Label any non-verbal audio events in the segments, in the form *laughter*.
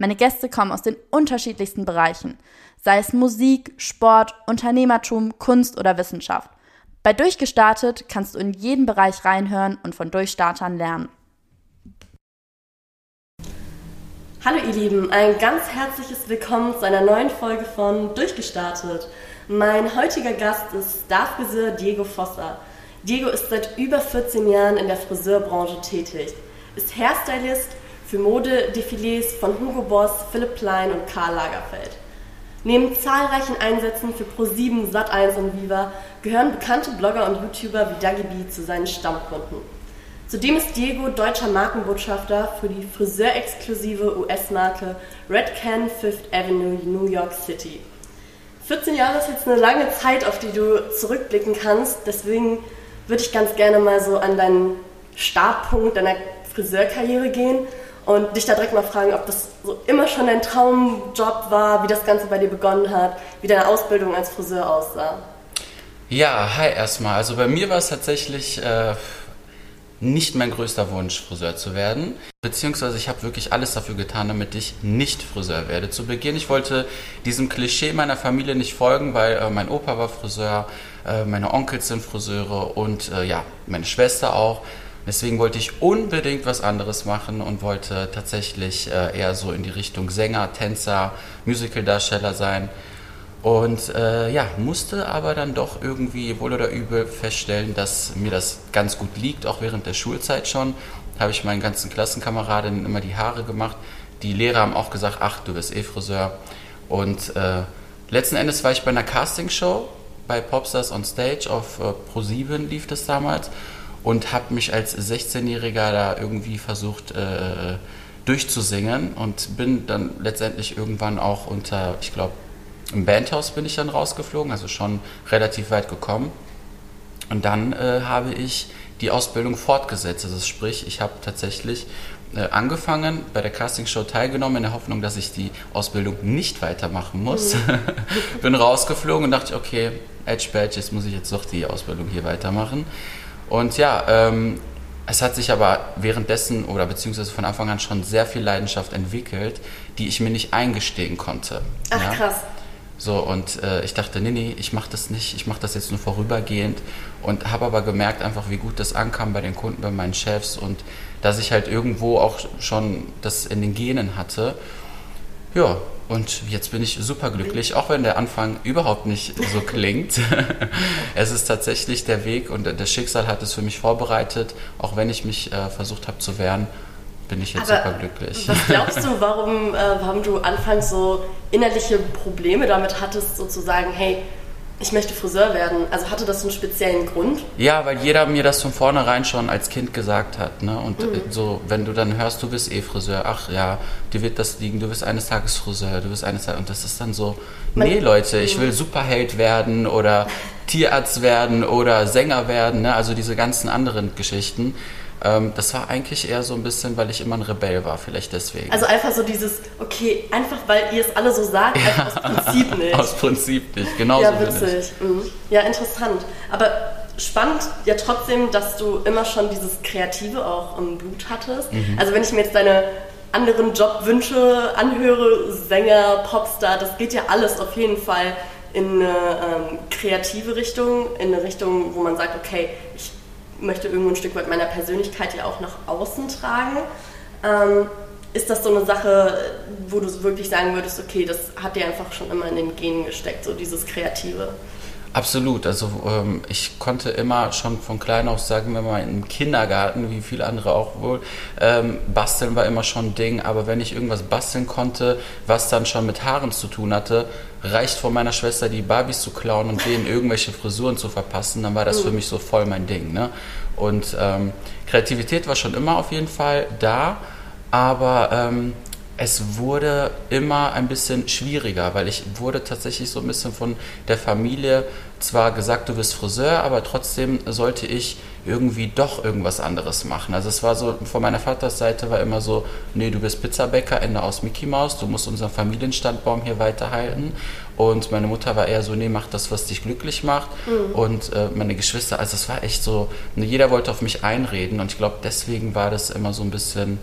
Meine Gäste kommen aus den unterschiedlichsten Bereichen, sei es Musik, Sport, Unternehmertum, Kunst oder Wissenschaft. Bei Durchgestartet kannst du in jeden Bereich reinhören und von Durchstartern lernen. Hallo ihr Lieben, ein ganz herzliches Willkommen zu einer neuen Folge von Durchgestartet. Mein heutiger Gast ist Starfriseur Diego Fossa. Diego ist seit über 14 Jahren in der Friseurbranche tätig, ist Hairstylist für Modedefilés von Hugo Boss, Philipp Plein und Karl Lagerfeld. Neben zahlreichen Einsätzen für Pro7, Sat1 und Viva gehören bekannte Blogger und YouTuber wie Dagi B zu seinen Stammkunden. Zudem ist Diego deutscher Markenbotschafter für die friseurexklusive US-Marke Red Can Fifth Avenue New York City. 14 Jahre ist jetzt eine lange Zeit, auf die du zurückblicken kannst. Deswegen würde ich ganz gerne mal so an deinen Startpunkt deiner Friseurkarriere gehen und dich da direkt mal fragen, ob das so immer schon dein Traumjob war, wie das Ganze bei dir begonnen hat, wie deine Ausbildung als Friseur aussah. Ja, hi erstmal. Also bei mir war es tatsächlich äh, nicht mein größter Wunsch, Friseur zu werden. Beziehungsweise ich habe wirklich alles dafür getan, damit ich nicht Friseur werde. Zu Beginn, ich wollte diesem Klischee meiner Familie nicht folgen, weil äh, mein Opa war Friseur, äh, meine Onkels sind Friseure und äh, ja, meine Schwester auch. Deswegen wollte ich unbedingt was anderes machen und wollte tatsächlich äh, eher so in die Richtung Sänger, Tänzer, Musicaldarsteller sein. Und äh, ja, musste aber dann doch irgendwie wohl oder übel feststellen, dass mir das ganz gut liegt, auch während der Schulzeit schon. Habe ich meinen ganzen Klassenkameradinnen immer die Haare gemacht. Die Lehrer haben auch gesagt, ach, du bist eh Friseur. Und äh, letzten Endes war ich bei einer Castingshow bei Popstars on Stage auf äh, Pro7 lief das damals und habe mich als 16-Jähriger da irgendwie versucht äh, durchzusingen und bin dann letztendlich irgendwann auch unter, ich glaube, im Bandhaus bin ich dann rausgeflogen, also schon relativ weit gekommen. Und dann äh, habe ich die Ausbildung fortgesetzt. Also sprich, ich habe tatsächlich äh, angefangen, bei der Castingshow teilgenommen, in der Hoffnung, dass ich die Ausbildung nicht weitermachen muss. Mhm. *laughs* Bin rausgeflogen und dachte, okay, Edge Badge, jetzt muss ich jetzt doch die Ausbildung hier weitermachen. Und ja, ähm, es hat sich aber währenddessen oder beziehungsweise von Anfang an schon sehr viel Leidenschaft entwickelt, die ich mir nicht eingestehen konnte. Ach ja? krass. So, und äh, ich dachte, nee, nee, ich mache das nicht, ich mache das jetzt nur vorübergehend und habe aber gemerkt einfach, wie gut das ankam bei den Kunden, bei meinen Chefs und dass ich halt irgendwo auch schon das in den Genen hatte. Ja, und jetzt bin ich super glücklich, auch wenn der Anfang überhaupt nicht so klingt. *laughs* es ist tatsächlich der Weg und das Schicksal hat es für mich vorbereitet, auch wenn ich mich äh, versucht habe zu wehren bin ich jetzt Aber super glücklich. Was *laughs* glaubst du, warum, äh, warum du anfangs so innerliche Probleme damit hattest, sozusagen, hey, ich möchte Friseur werden. Also hatte das einen speziellen Grund? Ja, weil jeder mir das von vornherein schon als Kind gesagt hat. Ne? Und mhm. so, wenn du dann hörst, du bist eh Friseur, ach ja, dir wird das liegen, du bist eines Tages Friseur, du bist eines Tages. Und das ist dann so, Man, nee, Leute, ich mhm. will Superheld werden oder *laughs* Tierarzt werden oder Sänger werden, ne? also diese ganzen anderen Geschichten. Ähm, das war eigentlich eher so ein bisschen, weil ich immer ein Rebell war, vielleicht deswegen. Also einfach so dieses, okay, einfach weil ihr es alle so sagt, ja, aus Prinzip nicht. *laughs* Aus Prinzip nicht, genau Ja, witzig. Mhm. Ja, interessant. Aber spannend ja trotzdem, dass du immer schon dieses Kreative auch im Blut hattest. Mhm. Also wenn ich mir jetzt deine anderen Jobwünsche anhöre, Sänger, Popstar, das geht ja alles auf jeden Fall in eine ähm, kreative Richtung, in eine Richtung, wo man sagt, okay, ich möchte irgendwo ein Stück weit meiner Persönlichkeit ja auch nach außen tragen. Ähm, ist das so eine Sache, wo du wirklich sagen würdest, okay, das hat dir einfach schon immer in den Genen gesteckt, so dieses Kreative? Absolut. Also ähm, ich konnte immer schon von klein auf, sagen wir mal, im Kindergarten, wie viele andere auch wohl, ähm, basteln war immer schon ein Ding. Aber wenn ich irgendwas basteln konnte, was dann schon mit Haaren zu tun hatte, reicht von meiner Schwester die Barbies zu klauen und denen irgendwelche Frisuren zu verpassen, dann war das für mhm. mich so voll mein Ding. Ne? Und ähm, Kreativität war schon immer auf jeden Fall da, aber ähm, es wurde immer ein bisschen schwieriger, weil ich wurde tatsächlich so ein bisschen von der Familie zwar gesagt, du bist Friseur, aber trotzdem sollte ich irgendwie doch irgendwas anderes machen. Also es war so, von meiner Vatersseite war immer so, nee, du bist Pizzabäcker, Ende aus Mickey Mouse, du musst unseren Familienstandbaum hier weiterhalten. Und meine Mutter war eher so, nee, mach das, was dich glücklich macht. Mhm. Und äh, meine Geschwister, also es war echt so, jeder wollte auf mich einreden und ich glaube, deswegen war das immer so ein bisschen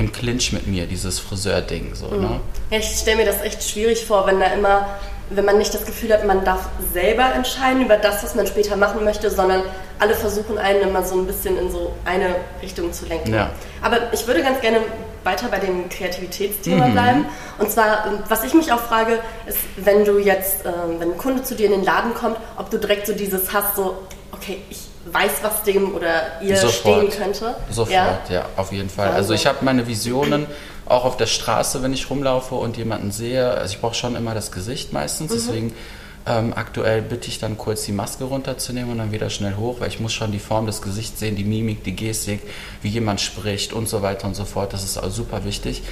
im Clinch mit mir, dieses Friseur-Ding. So, mhm. ne? Ja, ich stelle mir das echt schwierig vor, wenn da immer, wenn man nicht das Gefühl hat, man darf selber entscheiden über das, was man später machen möchte, sondern alle versuchen einen immer so ein bisschen in so eine Richtung zu lenken. Ja. Aber ich würde ganz gerne weiter bei dem Kreativitätsthema mhm. bleiben. Und zwar, was ich mich auch frage, ist, wenn du jetzt, äh, wenn ein Kunde zu dir in den Laden kommt, ob du direkt so dieses hast, so, okay, ich weiß, was dem oder ihr Sofort. stehen könnte. Sofort, ja, ja auf jeden Fall. Also, also ich habe meine Visionen auch auf der Straße, wenn ich rumlaufe und jemanden sehe. Also ich brauche schon immer das Gesicht meistens, mhm. deswegen ähm, aktuell bitte ich dann kurz die Maske runterzunehmen und dann wieder schnell hoch, weil ich muss schon die Form des Gesichts sehen, die Mimik, die Gestik, wie jemand spricht und so weiter und so fort. Das ist auch super wichtig.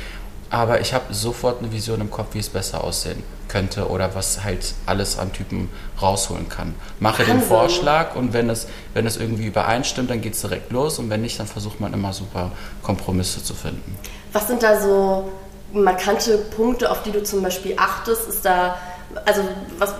Aber ich habe sofort eine Vision im Kopf, wie es besser aussehen könnte oder was halt alles an Typen rausholen kann. Mache den Vorschlag und wenn es, wenn es irgendwie übereinstimmt, dann geht es direkt los und wenn nicht, dann versucht man immer super Kompromisse zu finden. Was sind da so markante Punkte, auf die du zum Beispiel achtest? Ist da, also was,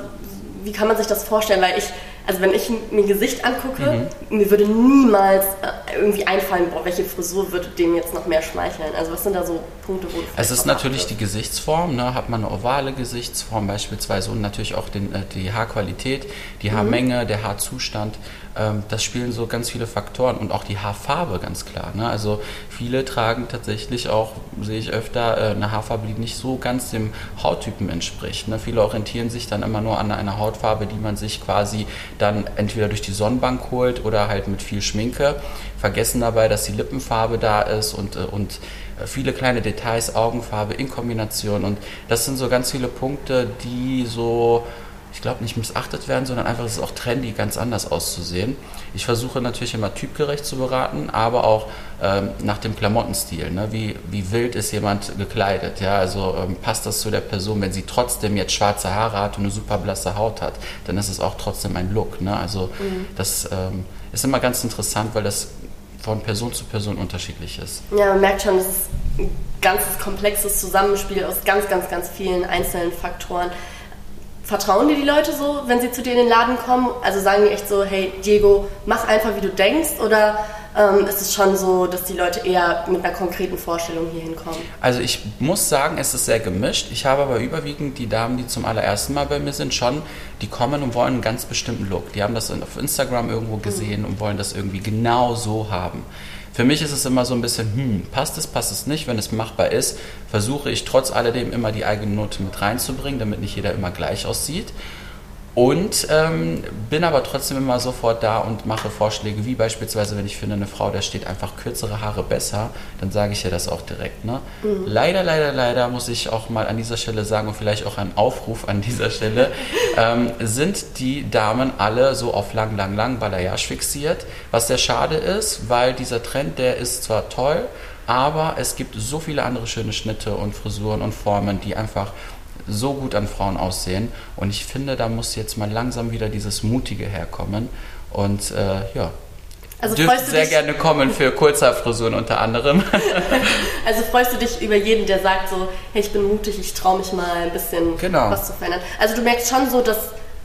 wie kann man sich das vorstellen? Weil ich also wenn ich mir Gesicht angucke, mhm. mir würde niemals äh, irgendwie einfallen, boah, welche Frisur würde dem jetzt noch mehr schmeicheln. Also was sind da so Punkte, wo du Es ist natürlich die Gesichtsform, ne? hat man eine ovale Gesichtsform beispielsweise und natürlich auch den, äh, die Haarqualität, die mhm. Haarmenge, der Haarzustand. Ähm, das spielen so ganz viele Faktoren und auch die Haarfarbe ganz klar. Ne? Also viele tragen tatsächlich auch, sehe ich öfter, äh, eine Haarfarbe, die nicht so ganz dem Hauttypen entspricht. Ne? Viele orientieren sich dann immer nur an einer Hautfarbe, die man sich quasi dann entweder durch die Sonnenbank holt oder halt mit viel Schminke, vergessen dabei, dass die Lippenfarbe da ist und, äh, und äh, viele kleine Details, Augenfarbe in Kombination und das sind so ganz viele Punkte, die so ich glaube, nicht missachtet werden, sondern einfach, es ist auch trendy, ganz anders auszusehen. Ich versuche natürlich immer typgerecht zu beraten, aber auch ähm, nach dem Klamottenstil. Ne? Wie, wie wild ist jemand gekleidet? Ja? Also ähm, passt das zu der Person, wenn sie trotzdem jetzt schwarze Haare hat und eine super blasse Haut hat, dann ist es auch trotzdem ein Look. Ne? Also mhm. das ähm, ist immer ganz interessant, weil das von Person zu Person unterschiedlich ist. Ja, man merkt schon, es ist ein ganzes komplexes Zusammenspiel aus ganz, ganz, ganz vielen einzelnen Faktoren. Vertrauen dir die Leute so, wenn sie zu dir in den Laden kommen? Also sagen die echt so, hey Diego, mach einfach wie du denkst oder ähm, ist es schon so, dass die Leute eher mit einer konkreten Vorstellung hier hinkommen? Also ich muss sagen, es ist sehr gemischt. Ich habe aber überwiegend die Damen, die zum allerersten Mal bei mir sind, schon, die kommen und wollen einen ganz bestimmten Look. Die haben das auf Instagram irgendwo gesehen mhm. und wollen das irgendwie genau so haben. Für mich ist es immer so ein bisschen, hm, passt es, passt es nicht. Wenn es machbar ist, versuche ich trotz alledem immer die eigene Note mit reinzubringen, damit nicht jeder immer gleich aussieht. Und ähm, bin aber trotzdem immer sofort da und mache Vorschläge, wie beispielsweise, wenn ich finde, eine Frau, da steht einfach kürzere Haare besser, dann sage ich ihr das auch direkt. Ne? Mhm. Leider, leider, leider muss ich auch mal an dieser Stelle sagen und vielleicht auch ein Aufruf an dieser Stelle, *laughs* ähm, sind die Damen alle so auf lang, lang, lang Balayage fixiert, was sehr schade ist, weil dieser Trend, der ist zwar toll, aber es gibt so viele andere schöne Schnitte und Frisuren und Formen, die einfach so gut an Frauen aussehen. Und ich finde, da muss jetzt mal langsam wieder dieses Mutige herkommen. Und äh, ja, also dürft sehr dich, gerne kommen für Kurzhaarfrisuren unter anderem. *laughs* also freust du dich über jeden, der sagt so, hey, ich bin mutig, ich traue mich mal ein bisschen genau. was zu verändern. Also du merkst schon so, dass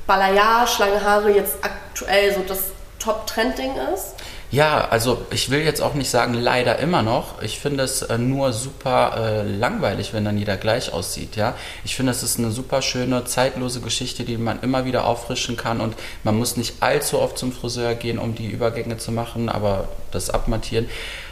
Balayage, lange Haare jetzt aktuell so das Top-Trending ist? Ja, also ich will jetzt auch nicht sagen, leider immer noch. Ich finde es äh, nur super äh, langweilig, wenn dann jeder gleich aussieht. Ja, ich finde, es ist eine super schöne, zeitlose Geschichte, die man immer wieder auffrischen kann und man muss nicht allzu oft zum Friseur gehen, um die Übergänge zu machen, aber das abmattieren.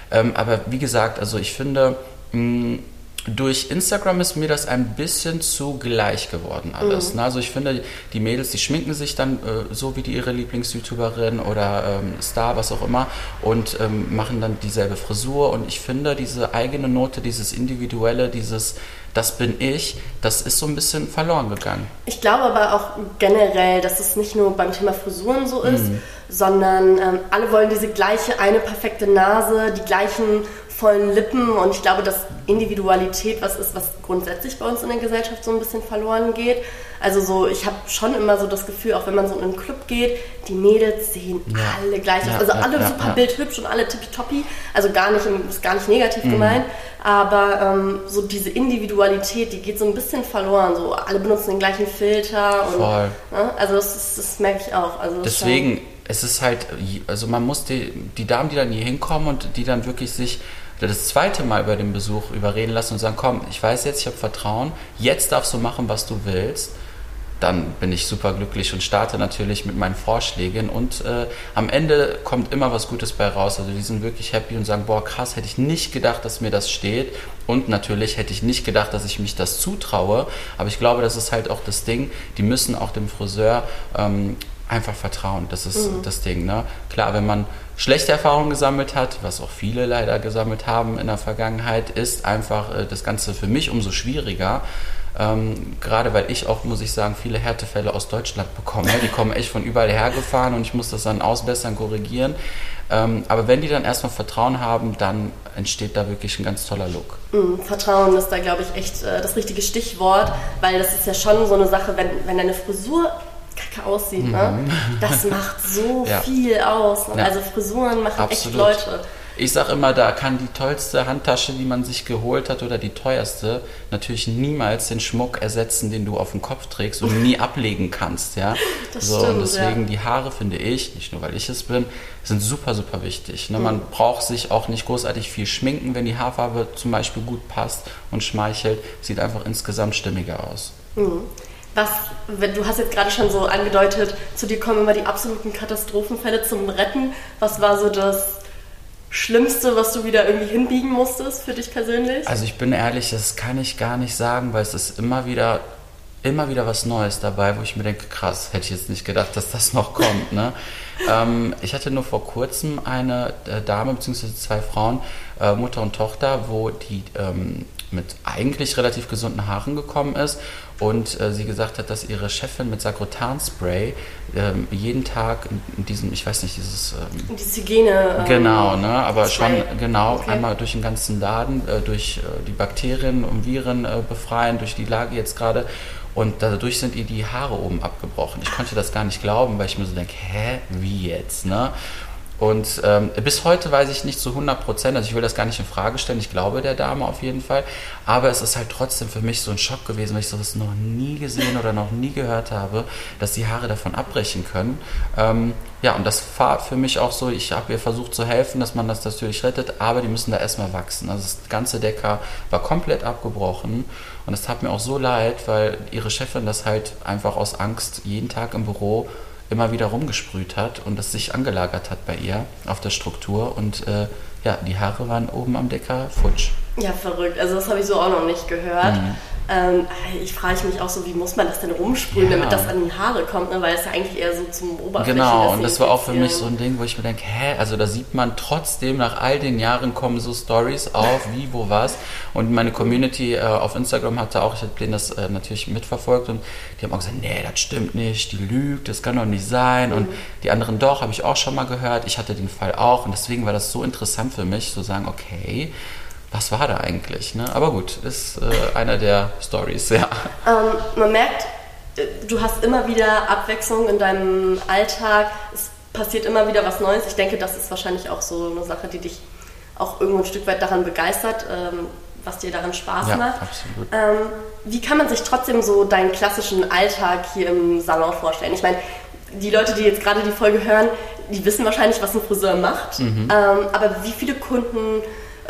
Ähm, aber wie gesagt, also ich finde, mh, durch Instagram ist mir das ein bisschen zu gleich geworden alles. Mhm. Also ich finde, die Mädels, die schminken sich dann äh, so wie die ihre Lieblings-YouTuberin oder ähm, Star, was auch immer, und ähm, machen dann dieselbe Frisur. Und ich finde, diese eigene Note, dieses Individuelle, dieses das bin ich, das ist so ein bisschen verloren gegangen. Ich glaube aber auch generell, dass es nicht nur beim Thema Frisuren so ist, mhm. sondern ähm, alle wollen diese gleiche eine perfekte Nase, die gleichen vollen Lippen und ich glaube, dass Individualität was ist, was grundsätzlich bei uns in der Gesellschaft so ein bisschen verloren geht. Also so, ich habe schon immer so das Gefühl, auch wenn man so in einen Club geht, die Mädels sehen ja. alle gleich aus. also alle super bildhübsch und alle tippitoppi. Also gar nicht, ist gar nicht negativ mhm. gemeint. Aber ähm, so diese Individualität, die geht so ein bisschen verloren. So alle benutzen den gleichen Filter. Und, Voll. Ne? Also das, ist, das merke ich auch. Also Deswegen, es ist halt, also man muss die, die Damen, die dann hier hinkommen und die dann wirklich sich das zweite Mal über den Besuch überreden lassen und sagen, komm, ich weiß jetzt, ich habe Vertrauen, jetzt darfst du machen, was du willst dann bin ich super glücklich und starte natürlich mit meinen Vorschlägen und äh, am Ende kommt immer was Gutes bei raus. Also die sind wirklich happy und sagen, boah krass, hätte ich nicht gedacht, dass mir das steht und natürlich hätte ich nicht gedacht, dass ich mich das zutraue, aber ich glaube, das ist halt auch das Ding, die müssen auch dem Friseur ähm, einfach vertrauen, das ist mhm. das Ding. Ne? Klar, wenn man schlechte Erfahrungen gesammelt hat, was auch viele leider gesammelt haben in der Vergangenheit, ist einfach äh, das Ganze für mich umso schwieriger, ähm, gerade weil ich auch, muss ich sagen, viele Härtefälle aus Deutschland bekomme. Die kommen echt von überall hergefahren und ich muss das dann ausbessern, korrigieren. Ähm, aber wenn die dann erstmal Vertrauen haben, dann entsteht da wirklich ein ganz toller Look. Mm, Vertrauen ist da, glaube ich, echt äh, das richtige Stichwort, weil das ist ja schon so eine Sache, wenn, wenn deine Frisur kacke aussieht, ne? mhm. ne? das macht so *laughs* ja. viel aus. Ne? Ja. Also Frisuren machen Absolut. echt Leute. Ich sage immer, da kann die tollste Handtasche, die man sich geholt hat, oder die teuerste, natürlich niemals den Schmuck ersetzen, den du auf dem Kopf trägst und nie *laughs* ablegen kannst. Ja? Das so, stimmt, und deswegen ja. die Haare, finde ich, nicht nur weil ich es bin, sind super, super wichtig. Ne? Man mhm. braucht sich auch nicht großartig viel schminken, wenn die Haarfarbe zum Beispiel gut passt und schmeichelt. Sieht einfach insgesamt stimmiger aus. Mhm. Was, du hast jetzt gerade schon so angedeutet, zu dir kommen immer die absoluten Katastrophenfälle zum Retten. Was war so das Schlimmste, was du wieder irgendwie hinbiegen musstest für dich persönlich? Also ich bin ehrlich, das kann ich gar nicht sagen, weil es ist immer wieder, immer wieder was Neues dabei, wo ich mir denke, krass, hätte ich jetzt nicht gedacht, dass das noch kommt. Ne? *laughs* ähm, ich hatte nur vor kurzem eine äh, Dame bzw. zwei Frauen, äh, Mutter und Tochter, wo die ähm, mit eigentlich relativ gesunden Haaren gekommen ist und äh, sie gesagt hat, dass ihre Chefin mit Sagrotan-Spray ähm, jeden Tag in diesem, ich weiß nicht, dieses... Ähm, Diese Hygiene... Ähm, genau, ne, aber Spray. schon genau okay. einmal durch den ganzen Laden, äh, durch äh, die Bakterien und Viren äh, befreien, durch die Lage jetzt gerade und dadurch sind ihr die Haare oben abgebrochen. Ich konnte das gar nicht glauben, weil ich mir so denke, hä, wie jetzt, ne? Und ähm, bis heute weiß ich nicht zu 100 Prozent, also ich will das gar nicht in Frage stellen, ich glaube der Dame auf jeden Fall, aber es ist halt trotzdem für mich so ein Schock gewesen, weil ich sowas noch nie gesehen oder noch nie gehört habe, dass die Haare davon abbrechen können. Ähm, ja, und das war für mich auch so, ich habe ihr versucht zu helfen, dass man das natürlich rettet, aber die müssen da erstmal wachsen. Also das ganze Decker war komplett abgebrochen und es tat mir auch so leid, weil ihre Chefin das halt einfach aus Angst jeden Tag im Büro immer wieder rumgesprüht hat und es sich angelagert hat bei ihr auf der Struktur und äh, ja, die Haare waren oben am Decker futsch. Ja, verrückt. Also das habe ich so auch noch nicht gehört. Mhm. Ähm, ich frage mich auch so, wie muss man das denn rumsprühen, ja. damit das an die Haare kommt, ne? weil es ja eigentlich eher so zum Oberflächen Genau, und das war auch für mich so ein Ding, wo ich mir denke, hä, also da sieht man trotzdem, nach all den Jahren kommen so Stories auf, wie, wo, was. Und meine Community äh, auf Instagram hatte auch, ich habe denen das äh, natürlich mitverfolgt und die haben auch gesagt, nee, das stimmt nicht, die lügt, das kann doch nicht sein. Mhm. Und die anderen doch, habe ich auch schon mal gehört. Ich hatte den Fall auch und deswegen war das so interessant für mich, zu sagen, okay, was war da eigentlich? Ne? Aber gut, ist äh, einer der Stories, ja. Ähm, man merkt, äh, du hast immer wieder Abwechslung in deinem Alltag. Es passiert immer wieder was Neues. Ich denke, das ist wahrscheinlich auch so eine Sache, die dich auch irgendwo ein Stück weit daran begeistert, ähm, was dir daran Spaß ja, macht. Absolut. Ähm, wie kann man sich trotzdem so deinen klassischen Alltag hier im Salon vorstellen? Ich meine, die Leute, die jetzt gerade die Folge hören, die wissen wahrscheinlich, was ein Friseur macht. Mhm. Ähm, aber wie viele Kunden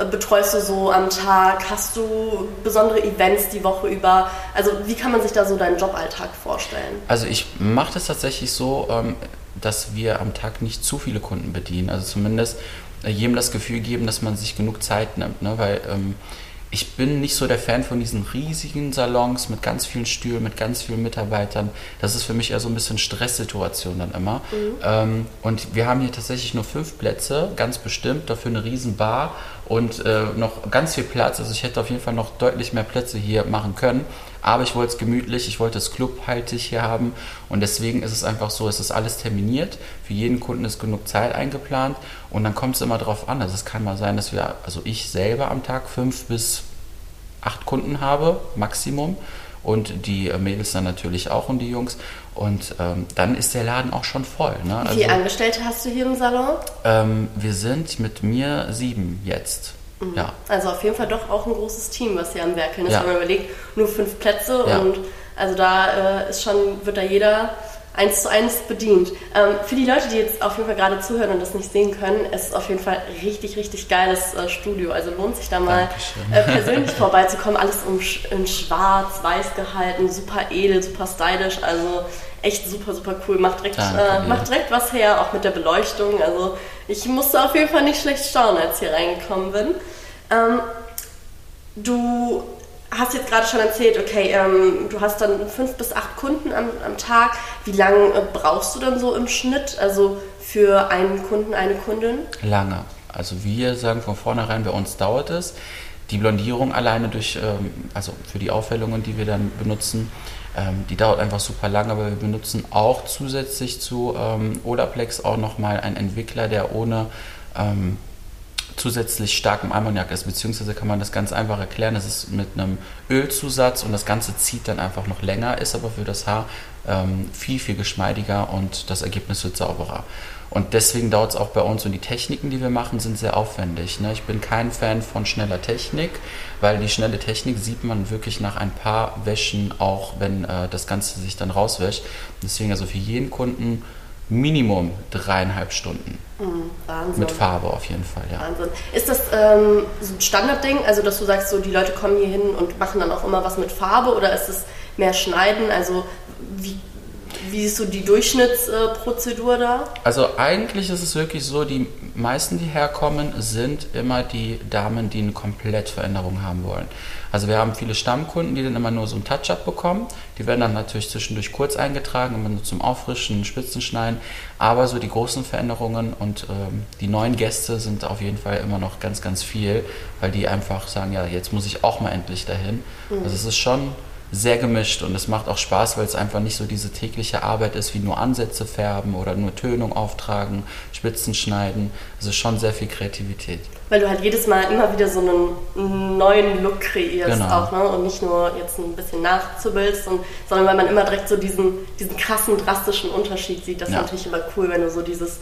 betreust du so am Tag? Hast du besondere Events die Woche über? Also wie kann man sich da so deinen Joballtag vorstellen? Also ich mache das tatsächlich so, ähm, dass wir am Tag nicht zu viele Kunden bedienen. Also zumindest äh, jedem das Gefühl geben, dass man sich genug Zeit nimmt. Ne? Weil ähm, ich bin nicht so der Fan von diesen riesigen Salons mit ganz vielen Stühlen, mit ganz vielen Mitarbeitern. Das ist für mich eher so ein bisschen Stresssituation dann immer. Mhm. Ähm, und wir haben hier tatsächlich nur fünf Plätze, ganz bestimmt, dafür eine riesen Bar und äh, noch ganz viel Platz. Also ich hätte auf jeden Fall noch deutlich mehr Plätze hier machen können. Aber ich wollte es gemütlich, ich wollte es clubhaltig hier haben und deswegen ist es einfach so, es ist alles terminiert. Für jeden Kunden ist genug Zeit eingeplant Und dann kommt es immer drauf an. Also es kann mal sein, dass wir, also ich selber am Tag fünf bis acht Kunden habe, Maximum. Und die Mädels dann natürlich auch und die Jungs. Und ähm, dann ist der Laden auch schon voll. Ne? Wie viele also, Angestellte hast du hier im Salon? Ähm, wir sind mit mir sieben jetzt. Mhm. Ja. Also auf jeden Fall doch auch ein großes Team, was hier am Werkeln ist, ja. wenn man überlegt, nur fünf Plätze ja. und also da äh, ist schon, wird da jeder eins zu eins bedient. Ähm, für die Leute, die jetzt auf jeden Fall gerade zuhören und das nicht sehen können, es ist auf jeden Fall richtig, richtig geiles äh, Studio. Also lohnt sich da mal äh, persönlich vorbeizukommen. Alles um, in schwarz, weiß gehalten, super edel, super stylisch. Also echt super, super cool. Macht direkt, Danke, äh, macht direkt was her, auch mit der Beleuchtung. Also ich musste auf jeden Fall nicht schlecht staunen, als ich hier reingekommen bin. Ähm, du hast jetzt gerade schon erzählt, okay, ähm, du hast dann fünf bis acht Kunden am, am Tag. Wie lange äh, brauchst du dann so im Schnitt? Also für einen Kunden, eine Kundin? Lange. Also wir sagen von vornherein, bei uns dauert es. Die Blondierung alleine durch, ähm, also für die Aufhellungen, die wir dann benutzen, ähm, die dauert einfach super lange, aber wir benutzen auch zusätzlich zu ähm, Olaplex auch nochmal einen Entwickler, der ohne zusätzlich starkem Ammoniak ist, beziehungsweise kann man das ganz einfach erklären. Es ist mit einem Ölzusatz und das Ganze zieht dann einfach noch länger, ist aber für das Haar ähm, viel, viel geschmeidiger und das Ergebnis wird sauberer. Und deswegen dauert es auch bei uns und die Techniken, die wir machen, sind sehr aufwendig. Ne? Ich bin kein Fan von schneller Technik, weil die schnelle Technik sieht man wirklich nach ein paar Wäschen auch, wenn äh, das Ganze sich dann rauswäscht. Deswegen also für jeden Kunden Minimum dreieinhalb Stunden. Mhm, Wahnsinn. Mit Farbe auf jeden Fall, ja. Wahnsinn. Ist das ähm, so ein Standardding, also dass du sagst, so die Leute kommen hier hin und machen dann auch immer was mit Farbe oder ist es mehr Schneiden? Also wie, wie ist so die Durchschnittsprozedur da? Also eigentlich ist es wirklich so, die meisten, die herkommen, sind immer die Damen, die eine Komplettveränderung haben wollen. Also wir haben viele Stammkunden, die dann immer nur so ein Touch-up bekommen. Die werden dann natürlich zwischendurch kurz eingetragen, immer nur zum Auffrischen, Spitzenschneiden. Aber so die großen Veränderungen und ähm, die neuen Gäste sind auf jeden Fall immer noch ganz, ganz viel, weil die einfach sagen, ja, jetzt muss ich auch mal endlich dahin. Mhm. Also es ist schon sehr gemischt und es macht auch Spaß, weil es einfach nicht so diese tägliche Arbeit ist, wie nur Ansätze färben oder nur Tönung auftragen, Spitzen schneiden. Also schon sehr viel Kreativität. Weil du halt jedes Mal immer wieder so einen neuen Look kreierst genau. auch, ne? Und nicht nur jetzt ein bisschen nachzubildst, sondern weil man immer direkt so diesen, diesen krassen, drastischen Unterschied sieht. Das ja. ist natürlich immer cool, wenn du so dieses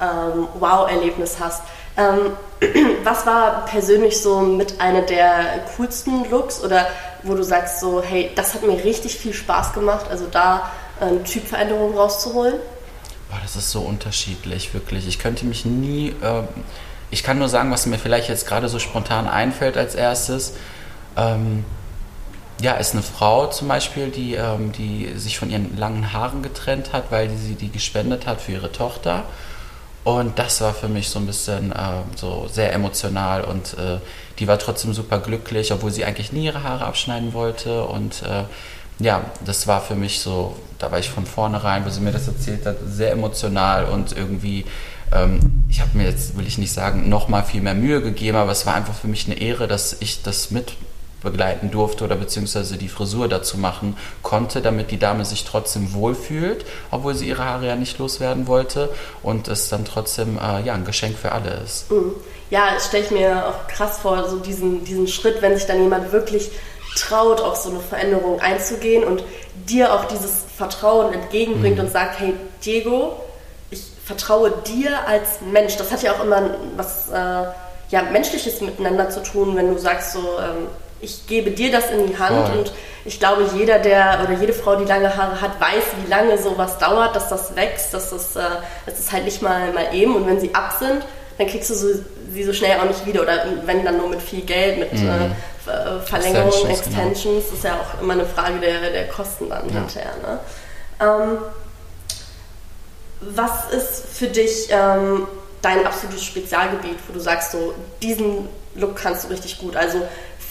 ähm, Wow-Erlebnis hast. Ähm, *clears throat* was war persönlich so mit einer der coolsten Looks oder wo du sagst so, hey, das hat mir richtig viel Spaß gemacht, also da eine ähm, Typveränderung rauszuholen? Boah, das ist so unterschiedlich, wirklich. Ich könnte mich nie, ähm, ich kann nur sagen, was mir vielleicht jetzt gerade so spontan einfällt als erstes. Ähm, ja, ist eine Frau zum Beispiel, die, ähm, die sich von ihren langen Haaren getrennt hat, weil sie die gespendet hat für ihre Tochter. Und das war für mich so ein bisschen äh, so sehr emotional und äh, die war trotzdem super glücklich, obwohl sie eigentlich nie ihre Haare abschneiden wollte. Und äh, ja, das war für mich so, da war ich von vornherein, wo sie mir das erzählt hat, sehr emotional und irgendwie, ähm, ich habe mir jetzt, will ich nicht sagen, noch mal viel mehr Mühe gegeben, aber es war einfach für mich eine Ehre, dass ich das mit begleiten durfte oder beziehungsweise die Frisur dazu machen konnte, damit die Dame sich trotzdem wohlfühlt, obwohl sie ihre Haare ja nicht loswerden wollte und es dann trotzdem äh, ja, ein Geschenk für alle ist. Mhm. Ja, das stelle ich mir auch krass vor, so diesen, diesen Schritt, wenn sich dann jemand wirklich traut, auf so eine Veränderung einzugehen und dir auch dieses Vertrauen entgegenbringt mhm. und sagt, hey Diego, ich vertraue dir als Mensch. Das hat ja auch immer was äh, ja, Menschliches miteinander zu tun, wenn du sagst so, ähm, ich gebe dir das in die Hand Voll. und ich glaube, jeder, der oder jede Frau, die lange Haare hat, weiß, wie lange sowas dauert, dass das wächst, dass das, äh, das ist halt nicht mal, mal eben und wenn sie ab sind, dann kriegst du so, sie so schnell auch nicht wieder oder wenn dann nur mit viel Geld, mit mhm. äh, Verlängerungen, Extensions, Extensions genau. ist ja auch immer eine Frage der, der Kosten dann ja. hinterher. Ne? Ähm, was ist für dich ähm, dein absolutes Spezialgebiet, wo du sagst, so diesen Look kannst du richtig gut? Also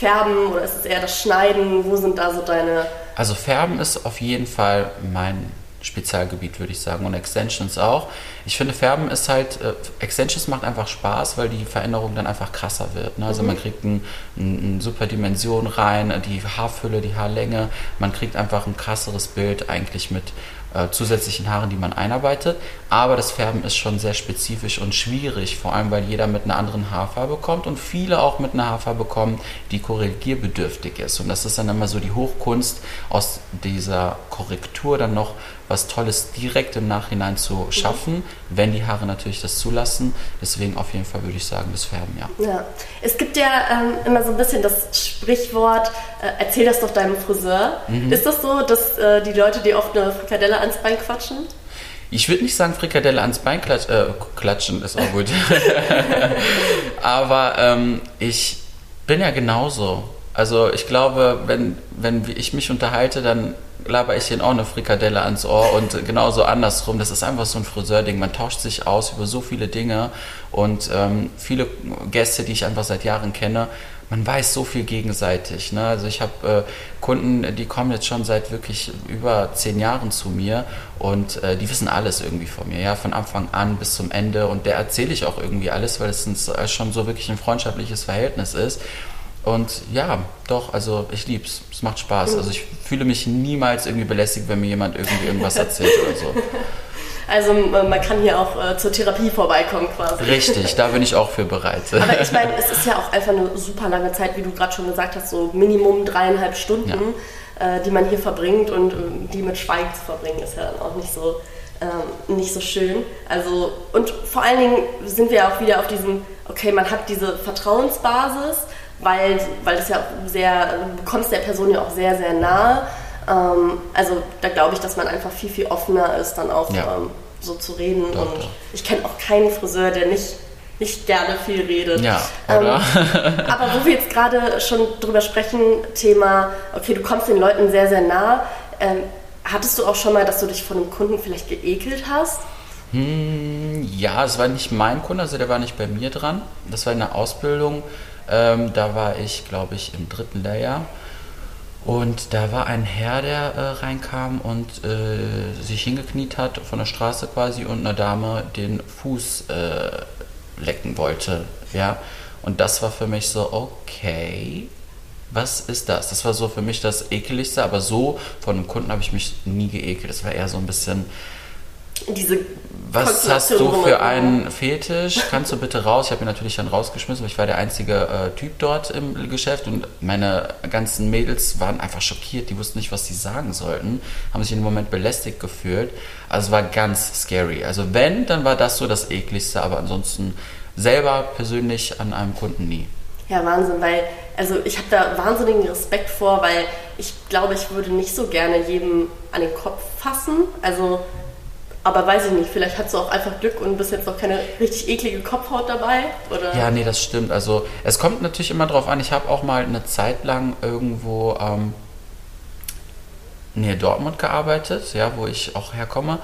Färben oder ist es eher das Schneiden? Wo sind da so deine. Also Färben ist auf jeden Fall mein Spezialgebiet, würde ich sagen. Und Extensions auch. Ich finde, Färben ist halt, äh, Extensions macht einfach Spaß, weil die Veränderung dann einfach krasser wird. Ne? Also mhm. man kriegt eine ein, ein super Dimension rein, die Haarfülle, die Haarlänge. Man kriegt einfach ein krasseres Bild eigentlich mit äh, zusätzlichen Haaren, die man einarbeitet. Aber das Färben ist schon sehr spezifisch und schwierig, vor allem weil jeder mit einer anderen Haarfarbe kommt und viele auch mit einer Haarfarbe kommen, die korrigierbedürftig ist. Und das ist dann immer so die Hochkunst, aus dieser Korrektur dann noch was Tolles direkt im Nachhinein zu schaffen, wenn die Haare natürlich das zulassen. Deswegen auf jeden Fall würde ich sagen, das Färben, ja. ja. Es gibt ja ähm, immer so ein bisschen das Sprichwort, äh, erzähl das doch deinem Friseur. Mhm. Ist das so, dass äh, die Leute dir oft eine Frikadelle ans Bein quatschen? Ich würde nicht sagen Frikadelle ans Bein klatsch, äh, klatschen, ist auch gut. *laughs* Aber ähm, ich bin ja genauso. Also ich glaube, wenn, wenn ich mich unterhalte, dann laber ich ihnen auch eine Frikadelle ans Ohr und genauso andersrum. Das ist einfach so ein Friseurding. Man tauscht sich aus über so viele Dinge und ähm, viele Gäste, die ich einfach seit Jahren kenne, man weiß so viel gegenseitig. Ne? Also ich habe äh, Kunden, die kommen jetzt schon seit wirklich über zehn Jahren zu mir und äh, die wissen alles irgendwie von mir, ja, von Anfang an bis zum Ende und der erzähle ich auch irgendwie alles, weil es äh, schon so wirklich ein freundschaftliches Verhältnis ist. Und ja, doch, also ich lieb's. Es macht Spaß. Also ich fühle mich niemals irgendwie belästigt, wenn mir jemand irgendwie irgendwas erzählt oder so. *laughs* Also man kann hier auch äh, zur Therapie vorbeikommen quasi. Richtig, da bin ich auch für bereit. *laughs* Aber ich meine, *laughs* es ist ja auch einfach eine super lange Zeit, wie du gerade schon gesagt hast, so Minimum dreieinhalb Stunden, ja. äh, die man hier verbringt und äh, die mit Schweigen zu verbringen, ist ja dann auch nicht so, ähm, nicht so schön. Also, und vor allen Dingen sind wir auch wieder auf diesem, okay, man hat diese Vertrauensbasis, weil, weil das ja sehr, du kommst der Person ja auch sehr, sehr nahe. Ähm, also da glaube ich, dass man einfach viel, viel offener ist, dann auch ja. ähm, so zu reden. Doch, und doch. ich kenne auch keinen Friseur, der nicht, nicht gerne viel redet. Ja, ähm, *laughs* aber wo wir jetzt gerade schon drüber sprechen, Thema, okay, du kommst den Leuten sehr, sehr nah. Ähm, hattest du auch schon mal, dass du dich von einem Kunden vielleicht geekelt hast? Hm, ja, es war nicht mein Kunde, also der war nicht bei mir dran. Das war in der Ausbildung. Ähm, da war ich, glaube ich, im dritten Lehrjahr. Und da war ein Herr, der äh, reinkam und äh, sich hingekniet hat von der Straße quasi und einer Dame den Fuß äh, lecken wollte. Ja? Und das war für mich so, okay, was ist das? Das war so für mich das Ekeligste, aber so von einem Kunden habe ich mich nie geekelt. Das war eher so ein bisschen, diese was hast du für einen Fetisch? Kannst du bitte raus? Ich habe ihn natürlich dann rausgeschmissen, weil ich war der einzige äh, Typ dort im Geschäft und meine ganzen Mädels waren einfach schockiert. Die wussten nicht, was sie sagen sollten, haben sich im Moment belästigt gefühlt. Also es war ganz scary. Also wenn, dann war das so das ekligste, aber ansonsten selber persönlich an einem Kunden nie. Ja, Wahnsinn, weil also ich habe da wahnsinnigen Respekt vor, weil ich glaube, ich würde nicht so gerne jedem an den Kopf fassen. Also aber weiß ich nicht, vielleicht hast du auch einfach Glück und bist jetzt noch keine richtig eklige Kopfhaut dabei? Oder? Ja, nee, das stimmt. Also es kommt natürlich immer drauf an. Ich habe auch mal eine Zeit lang irgendwo ähm, nähe Dortmund gearbeitet, ja, wo ich auch herkomme.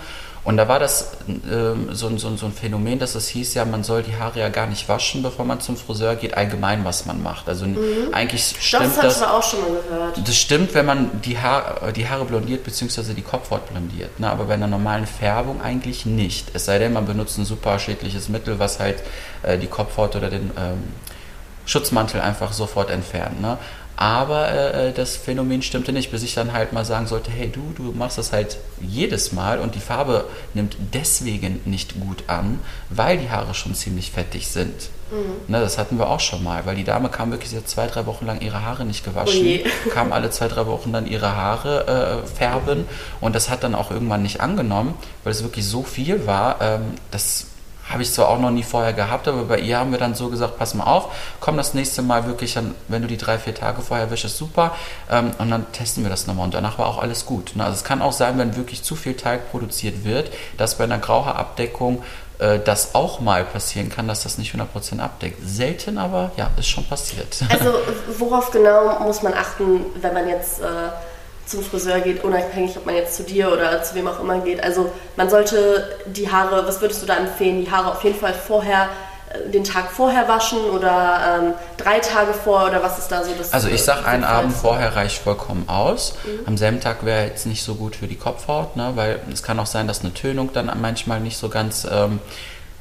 Und da war das ähm, so, so, so, ein Phänomen, dass es hieß ja, man soll die Haare ja gar nicht waschen, bevor man zum Friseur geht, allgemein, was man macht. Also mhm. eigentlich stimmt das. Das habe ich auch schon mal gehört. Das stimmt, wenn man die, Haar, die Haare blondiert, beziehungsweise die Kopfhaut blondiert. Ne? Aber bei einer normalen Färbung eigentlich nicht. Es sei denn, man benutzt ein super schädliches Mittel, was halt äh, die Kopfhaut oder den ähm, Schutzmantel einfach sofort entfernt. Ne? Aber äh, äh, das Phänomen stimmte nicht, bis ich dann halt mal sagen sollte, hey du, du machst das halt jedes Mal und die Farbe nimmt deswegen nicht gut an, weil die Haare schon ziemlich fettig sind. Mhm. Ne, das hatten wir auch schon mal, weil die Dame kam wirklich jetzt zwei, drei Wochen lang ihre Haare nicht gewaschen, oh *laughs* kam alle zwei, drei Wochen dann ihre Haare äh, färben und das hat dann auch irgendwann nicht angenommen, weil es wirklich so viel war, ähm, dass habe ich zwar auch noch nie vorher gehabt, aber bei ihr haben wir dann so gesagt, pass mal auf, komm das nächste Mal wirklich, an, wenn du die drei, vier Tage vorher wäschst, super. Ähm, und dann testen wir das nochmal. Und danach war auch alles gut. Ne? Also es kann auch sein, wenn wirklich zu viel Teig produziert wird, dass bei einer Grauhaarabdeckung äh, das auch mal passieren kann, dass das nicht 100% abdeckt. Selten, aber ja, ist schon passiert. Also worauf genau muss man achten, wenn man jetzt... Äh zum Friseur geht, unabhängig, ob man jetzt zu dir oder zu wem auch immer geht. Also man sollte die Haare, was würdest du da empfehlen, die Haare auf jeden Fall vorher äh, den Tag vorher waschen oder ähm, drei Tage vor oder was ist da so das? Also ich sag, einen Abend vorher reicht vollkommen aus. Mhm. Am selben Tag wäre jetzt nicht so gut für die Kopfhaut, ne? weil es kann auch sein, dass eine Tönung dann manchmal nicht so ganz ähm,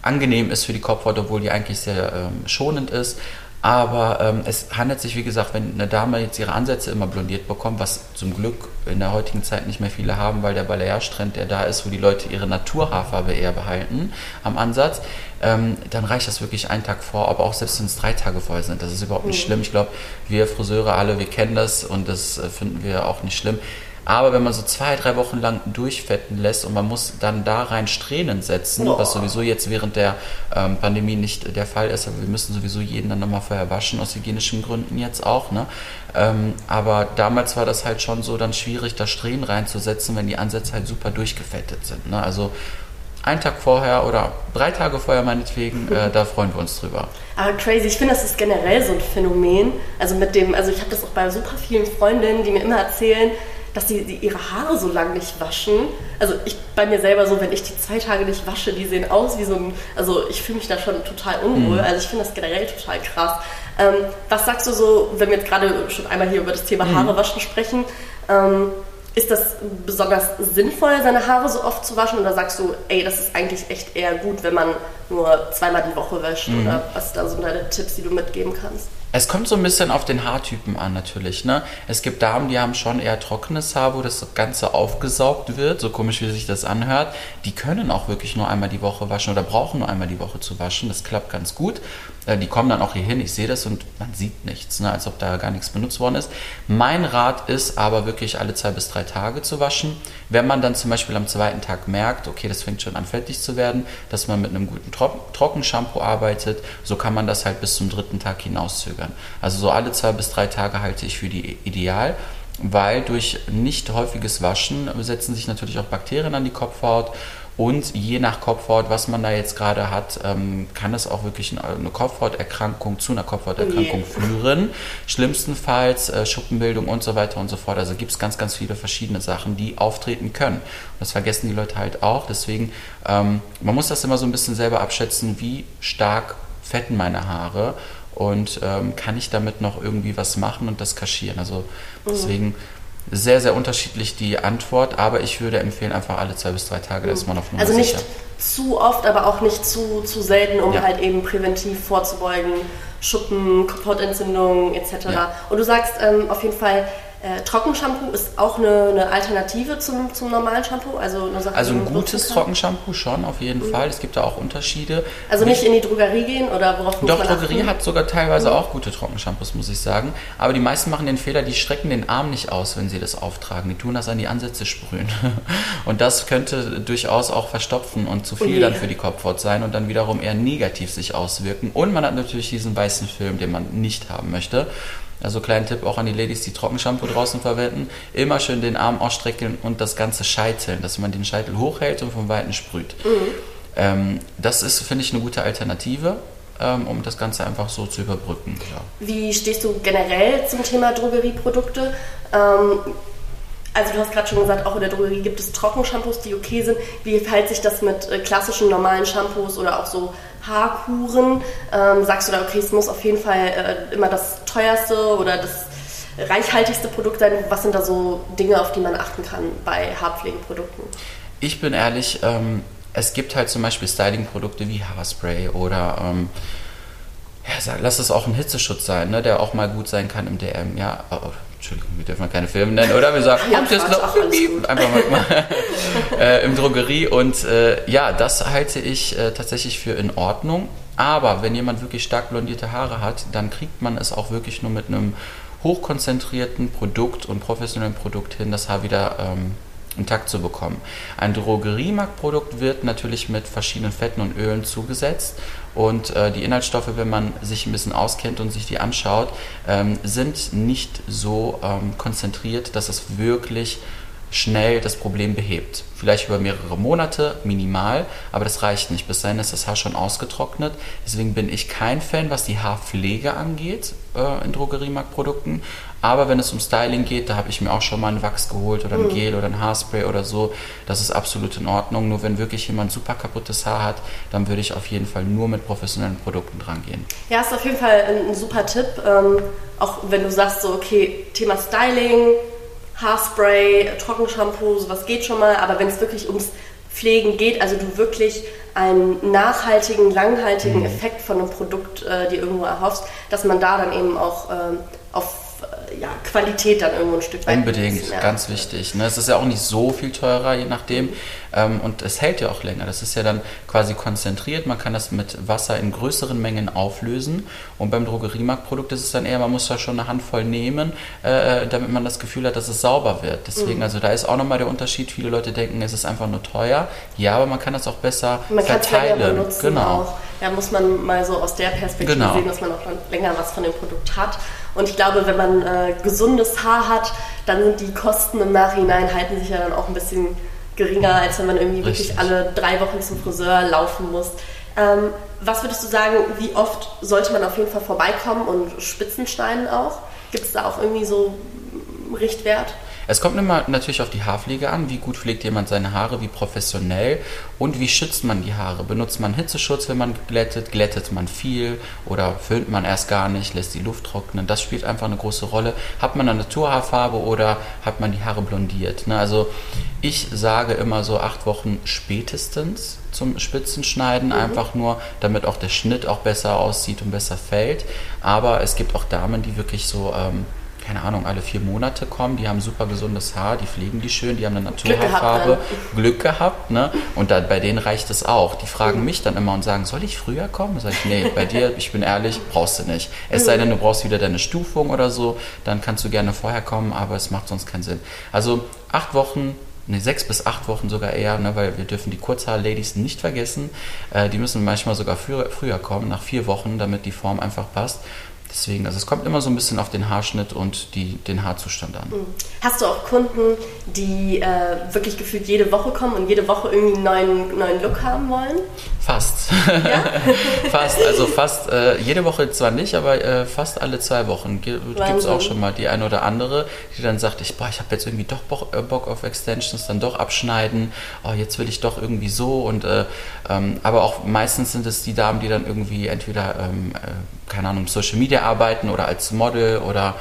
angenehm ist für die Kopfhaut, obwohl die eigentlich sehr ähm, schonend ist. Aber ähm, es handelt sich, wie gesagt, wenn eine Dame jetzt ihre Ansätze immer blondiert bekommt, was zum Glück in der heutigen Zeit nicht mehr viele haben, weil der Balayage-Trend, der da ist, wo die Leute ihre Naturhaarfarbe eher behalten am Ansatz, ähm, dann reicht das wirklich einen Tag vor, aber auch selbst wenn es drei Tage vorher sind. Das ist überhaupt nicht mhm. schlimm. Ich glaube, wir Friseure alle, wir kennen das und das äh, finden wir auch nicht schlimm. Aber wenn man so zwei, drei Wochen lang durchfetten lässt und man muss dann da rein Strähnen setzen, oh. was sowieso jetzt während der ähm, Pandemie nicht der Fall ist, aber wir müssen sowieso jeden dann nochmal vorher waschen, aus hygienischen Gründen jetzt auch. Ne? Ähm, aber damals war das halt schon so dann schwierig, da Strähnen reinzusetzen, wenn die Ansätze halt super durchgefettet sind. Ne? Also einen Tag vorher oder drei Tage vorher meinetwegen, äh, da freuen wir uns drüber. Aber crazy, ich finde, das ist generell so ein Phänomen. Also mit dem, also ich habe das auch bei super vielen Freundinnen, die mir immer erzählen, dass sie, sie, ihre Haare so lange nicht waschen. Also ich bei mir selber so, wenn ich die zwei Tage nicht wasche, die sehen aus wie so ein, also ich fühle mich da schon total unwohl. Mhm. Also ich finde das generell total krass. Ähm, was sagst du so, wenn wir jetzt gerade schon einmal hier über das Thema mhm. Haare waschen sprechen? Ähm, ist das besonders sinnvoll, seine Haare so oft zu waschen? Oder sagst du, ey, das ist eigentlich echt eher gut, wenn man nur zweimal die Woche wäscht? Mhm. Oder was sind da so deine Tipps, die du mitgeben kannst? Es kommt so ein bisschen auf den Haartypen an natürlich. Ne? Es gibt Damen, die haben schon eher trockenes Haar, wo das Ganze aufgesaugt wird, so komisch wie sich das anhört. Die können auch wirklich nur einmal die Woche waschen oder brauchen nur einmal die Woche zu waschen. Das klappt ganz gut. Äh, die kommen dann auch hier hin, ich sehe das und man sieht nichts, ne? als ob da gar nichts benutzt worden ist. Mein Rat ist aber wirklich alle zwei bis drei Tage zu waschen. Wenn man dann zum Beispiel am zweiten Tag merkt, okay, das fängt schon an fettig zu werden, dass man mit einem guten Trockenshampoo arbeitet, so kann man das halt bis zum dritten Tag hinauszögern. Also so alle zwei bis drei Tage halte ich für die ideal weil durch nicht häufiges Waschen setzen sich natürlich auch Bakterien an die Kopfhaut und je nach Kopfhaut, was man da jetzt gerade hat, ähm, kann es auch wirklich eine Kopfhauterkrankung zu einer Kopfhauterkrankung yeah. führen. Schlimmstenfalls äh, Schuppenbildung und so weiter und so fort. Also gibt es ganz, ganz viele verschiedene Sachen, die auftreten können. Und das vergessen die Leute halt auch. Deswegen, ähm, man muss das immer so ein bisschen selber abschätzen, wie stark fetten meine Haare und ähm, kann ich damit noch irgendwie was machen und das kaschieren. Also mhm. deswegen sehr, sehr unterschiedlich die Antwort, aber ich würde empfehlen, einfach alle zwei bis drei Tage, da ist man auf Nummer Also nicht sicher. zu oft, aber auch nicht zu, zu selten, um ja. halt eben präventiv vorzubeugen, Schuppen, Kopfhautentzündungen etc. Ja. Und du sagst ähm, auf jeden Fall, äh, Trockenshampoo ist auch eine, eine, Alternative zum, zum normalen Shampoo? Also, eine Sache, also ein gutes Trockenshampoo schon, auf jeden mhm. Fall. Es gibt da auch Unterschiede. Also nicht, nicht in die Drogerie gehen oder worauf muss Doch, man Drogerie achten? hat sogar teilweise mhm. auch gute Trockenshampoos, muss ich sagen. Aber die meisten machen den Fehler, die strecken den Arm nicht aus, wenn sie das auftragen. Die tun das an die Ansätze sprühen. *laughs* Und das könnte durchaus auch verstopfen und zu viel oh dann für die Kopfhaut sein und dann wiederum eher negativ sich auswirken. Und man hat natürlich diesen weißen Film, den man nicht haben möchte. Also kleinen Tipp auch an die Ladies, die Trockenshampoo draußen verwenden. Immer schön den Arm ausstrecken und das Ganze scheiteln, dass man den Scheitel hochhält und vom Weiten sprüht. Mhm. Ähm, das ist, finde ich, eine gute Alternative, ähm, um das Ganze einfach so zu überbrücken. Ja. Wie stehst du generell zum Thema Drogerieprodukte? Ähm, also du hast gerade schon gesagt, auch in der Drogerie gibt es Trockenshampoos, die okay sind. Wie verhält sich das mit äh, klassischen normalen Shampoos oder auch so Haarkuren? Ähm, sagst du da, okay, es muss auf jeden Fall äh, immer das teuerste oder das reichhaltigste Produkt sein? Was sind da so Dinge, auf die man achten kann bei Haarpflegeprodukten? Ich bin ehrlich, ähm, es gibt halt zum Beispiel Styling-Produkte wie Haarspray oder ähm, ja, lass es auch ein Hitzeschutz sein, ne, der auch mal gut sein kann im DM. Ja, oh, Entschuldigung, wir dürfen keine Filme nennen, oder? Wir sagen, ja, jetzt noch einfach mal *laughs* äh, im Drogerie. Und äh, ja, das halte ich äh, tatsächlich für in Ordnung. Aber wenn jemand wirklich stark blondierte Haare hat, dann kriegt man es auch wirklich nur mit einem hochkonzentrierten Produkt und professionellen Produkt hin, das Haar wieder ähm, intakt zu bekommen. Ein Drogeriemarktprodukt wird natürlich mit verschiedenen Fetten und Ölen zugesetzt und äh, die Inhaltsstoffe, wenn man sich ein bisschen auskennt und sich die anschaut, ähm, sind nicht so ähm, konzentriert, dass es wirklich schnell das Problem behebt. Vielleicht über mehrere Monate, minimal, aber das reicht nicht. Bis dahin ist das Haar schon ausgetrocknet. Deswegen bin ich kein Fan, was die Haarpflege angeht äh, in Drogeriemarktprodukten. Aber wenn es um Styling geht, da habe ich mir auch schon mal einen Wachs geholt oder ein mhm. Gel oder ein Haarspray oder so. Das ist absolut in Ordnung. Nur wenn wirklich jemand super kaputtes Haar hat, dann würde ich auf jeden Fall nur mit professionellen Produkten dran gehen. Ja, ist auf jeden Fall ein, ein super Tipp. Ähm, auch wenn du sagst, so, okay, Thema Styling, Haarspray, Trockenshampoo, sowas geht schon mal. Aber wenn es wirklich ums Pflegen geht, also du wirklich einen nachhaltigen, langhaltigen mhm. Effekt von einem Produkt äh, dir irgendwo erhoffst, dass man da dann eben auch ähm, auf ja, Qualität dann irgendwo ein Stück weit. Unbedingt, ganz wichtig. Ne? Es ist ja auch nicht so viel teurer, je nachdem. Ähm, und es hält ja auch länger. Das ist ja dann quasi konzentriert. Man kann das mit Wasser in größeren Mengen auflösen. Und beim Drogeriemarktprodukt ist es dann eher, man muss da schon eine Handvoll nehmen, äh, äh damit man das Gefühl hat, dass es sauber wird. Deswegen, mhm. also da ist auch nochmal der Unterschied. Viele Leute denken, es ist einfach nur teuer. Ja, aber man kann das auch besser man verteilen. Man benutzen genau. Auch. Ja, muss man mal so aus der Perspektive genau. sehen, dass man auch länger was von dem Produkt hat. Und ich glaube, wenn man äh, gesundes Haar hat, dann sind die Kosten im Nachhinein halten sich ja dann auch ein bisschen geringer, als wenn man irgendwie Richtig. wirklich alle drei Wochen zum Friseur laufen muss. Ähm, was würdest du sagen, wie oft sollte man auf jeden Fall vorbeikommen und Spitzen schneiden auch? Gibt es da auch irgendwie so Richtwert? Es kommt immer natürlich auf die Haarpflege an, wie gut pflegt jemand seine Haare, wie professionell und wie schützt man die Haare. Benutzt man Hitzeschutz, wenn man glättet, glättet man viel oder föhnt man erst gar nicht, lässt die Luft trocknen. Das spielt einfach eine große Rolle. Hat man eine Naturhaarfarbe oder hat man die Haare blondiert? Ne? Also ich sage immer so acht Wochen spätestens zum Spitzenschneiden, mhm. einfach nur, damit auch der Schnitt auch besser aussieht und besser fällt. Aber es gibt auch Damen, die wirklich so ähm, keine Ahnung, alle vier Monate kommen, die haben super gesundes Haar, die pflegen die schön, die haben eine Naturhaarfarbe, Glück gehabt, ne? Und da, bei denen reicht es auch. Die fragen mich dann immer und sagen, soll ich früher kommen? Sag ich, nee, *laughs* bei dir, ich bin ehrlich, brauchst du nicht. Es sei denn, du brauchst wieder deine Stufung oder so, dann kannst du gerne vorher kommen, aber es macht sonst keinen Sinn. Also acht Wochen ne, sechs bis acht Wochen sogar eher, ne, weil wir dürfen die Kurzhaar-Ladies nicht vergessen. Äh, die müssen manchmal sogar früher, früher kommen, nach vier Wochen, damit die Form einfach passt. Deswegen, also es kommt immer so ein bisschen auf den Haarschnitt und die, den Haarzustand an. Mhm. Hast du auch Kunden, die äh, wirklich gefühlt jede Woche kommen und jede Woche irgendwie einen neuen, neuen Look haben wollen? Fast. Ja? *laughs* fast. Also fast äh, jede Woche zwar nicht, aber äh, fast alle zwei Wochen gibt es auch schon mal die eine oder andere, die dann sagt, ich, ich habe jetzt irgendwie doch Bock, äh, Bock, auf Extensions, dann doch abschneiden, oh, jetzt will ich doch irgendwie so und äh, ähm, aber auch meistens sind es die Damen, die dann irgendwie entweder ähm, äh, keine Ahnung, Social Media arbeiten oder als Model oder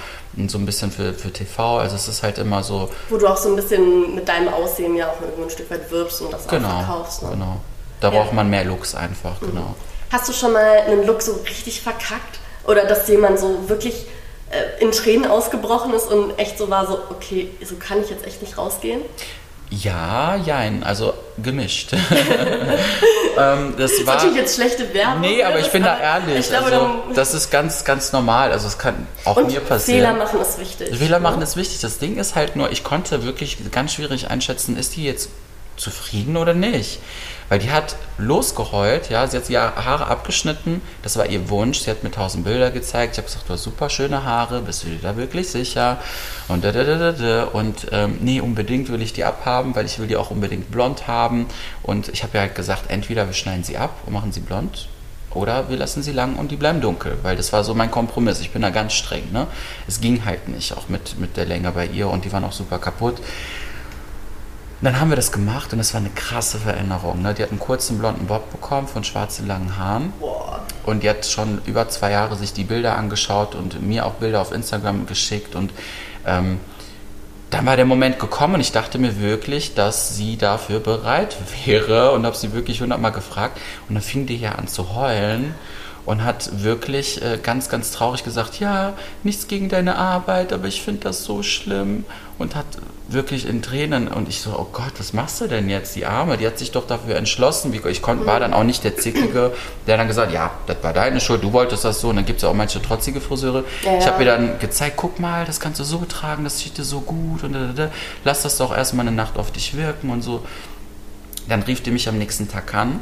so ein bisschen für, für TV. Also es ist halt immer so. Wo du auch so ein bisschen mit deinem Aussehen ja auch ein Stück weit wirbst und das genau, auch verkaufst. Ne? Genau. Da ja. braucht man mehr Looks einfach, mhm. genau. Hast du schon mal einen Look so richtig verkackt? Oder dass jemand so wirklich äh, in Tränen ausgebrochen ist und echt so war, so, okay, so kann ich jetzt echt nicht rausgehen? Ja, jein, also gemischt. *laughs* *laughs* ähm, das, das war natürlich jetzt schlechte Werbung. Nee, aber ich bin da ehrlich. Glaube, also, das ist ganz, ganz normal. Also es kann auch mir passieren. Fehler machen ist wichtig. Fehler machen ist wichtig. Das Ding ist halt nur, ich konnte wirklich ganz schwierig einschätzen, ist die jetzt zufrieden oder nicht? Weil die hat losgeheult, ja, sie hat die Haare abgeschnitten, das war ihr Wunsch, sie hat mir tausend Bilder gezeigt, ich habe gesagt, du hast super schöne Haare, bist du dir da wirklich sicher? Und da, da, da, da, und ähm, nee, unbedingt will ich die abhaben, weil ich will die auch unbedingt blond haben und ich habe ja halt gesagt, entweder wir schneiden sie ab und machen sie blond oder wir lassen sie lang und die bleiben dunkel, weil das war so mein Kompromiss. Ich bin da ganz streng. Ne? Es ging halt nicht, auch mit, mit der Länge bei ihr und die waren auch super kaputt dann haben wir das gemacht und es war eine krasse Veränderung. Ne? Die hat einen kurzen blonden Bob bekommen von schwarzen langen Haaren. Und die hat schon über zwei Jahre sich die Bilder angeschaut und mir auch Bilder auf Instagram geschickt. Und ähm, dann war der Moment gekommen und ich dachte mir wirklich, dass sie dafür bereit *laughs* wäre und habe sie wirklich hundertmal gefragt. Und dann fing die hier an zu heulen und hat wirklich äh, ganz, ganz traurig gesagt, ja, nichts gegen deine Arbeit, aber ich finde das so schlimm und hat wirklich in Tränen und ich so, oh Gott, was machst du denn jetzt, die Arme, die hat sich doch dafür entschlossen, ich konnte, war dann auch nicht der Zickige, der dann gesagt, ja, das war deine Schuld, du wolltest das so und dann gibt es ja auch manche trotzige Friseure. Ja, ja. Ich habe ihr dann gezeigt, guck mal, das kannst du so tragen, das sieht dir so gut und da, da, da. lass das doch erstmal eine Nacht auf dich wirken und so. Dann rief die mich am nächsten Tag an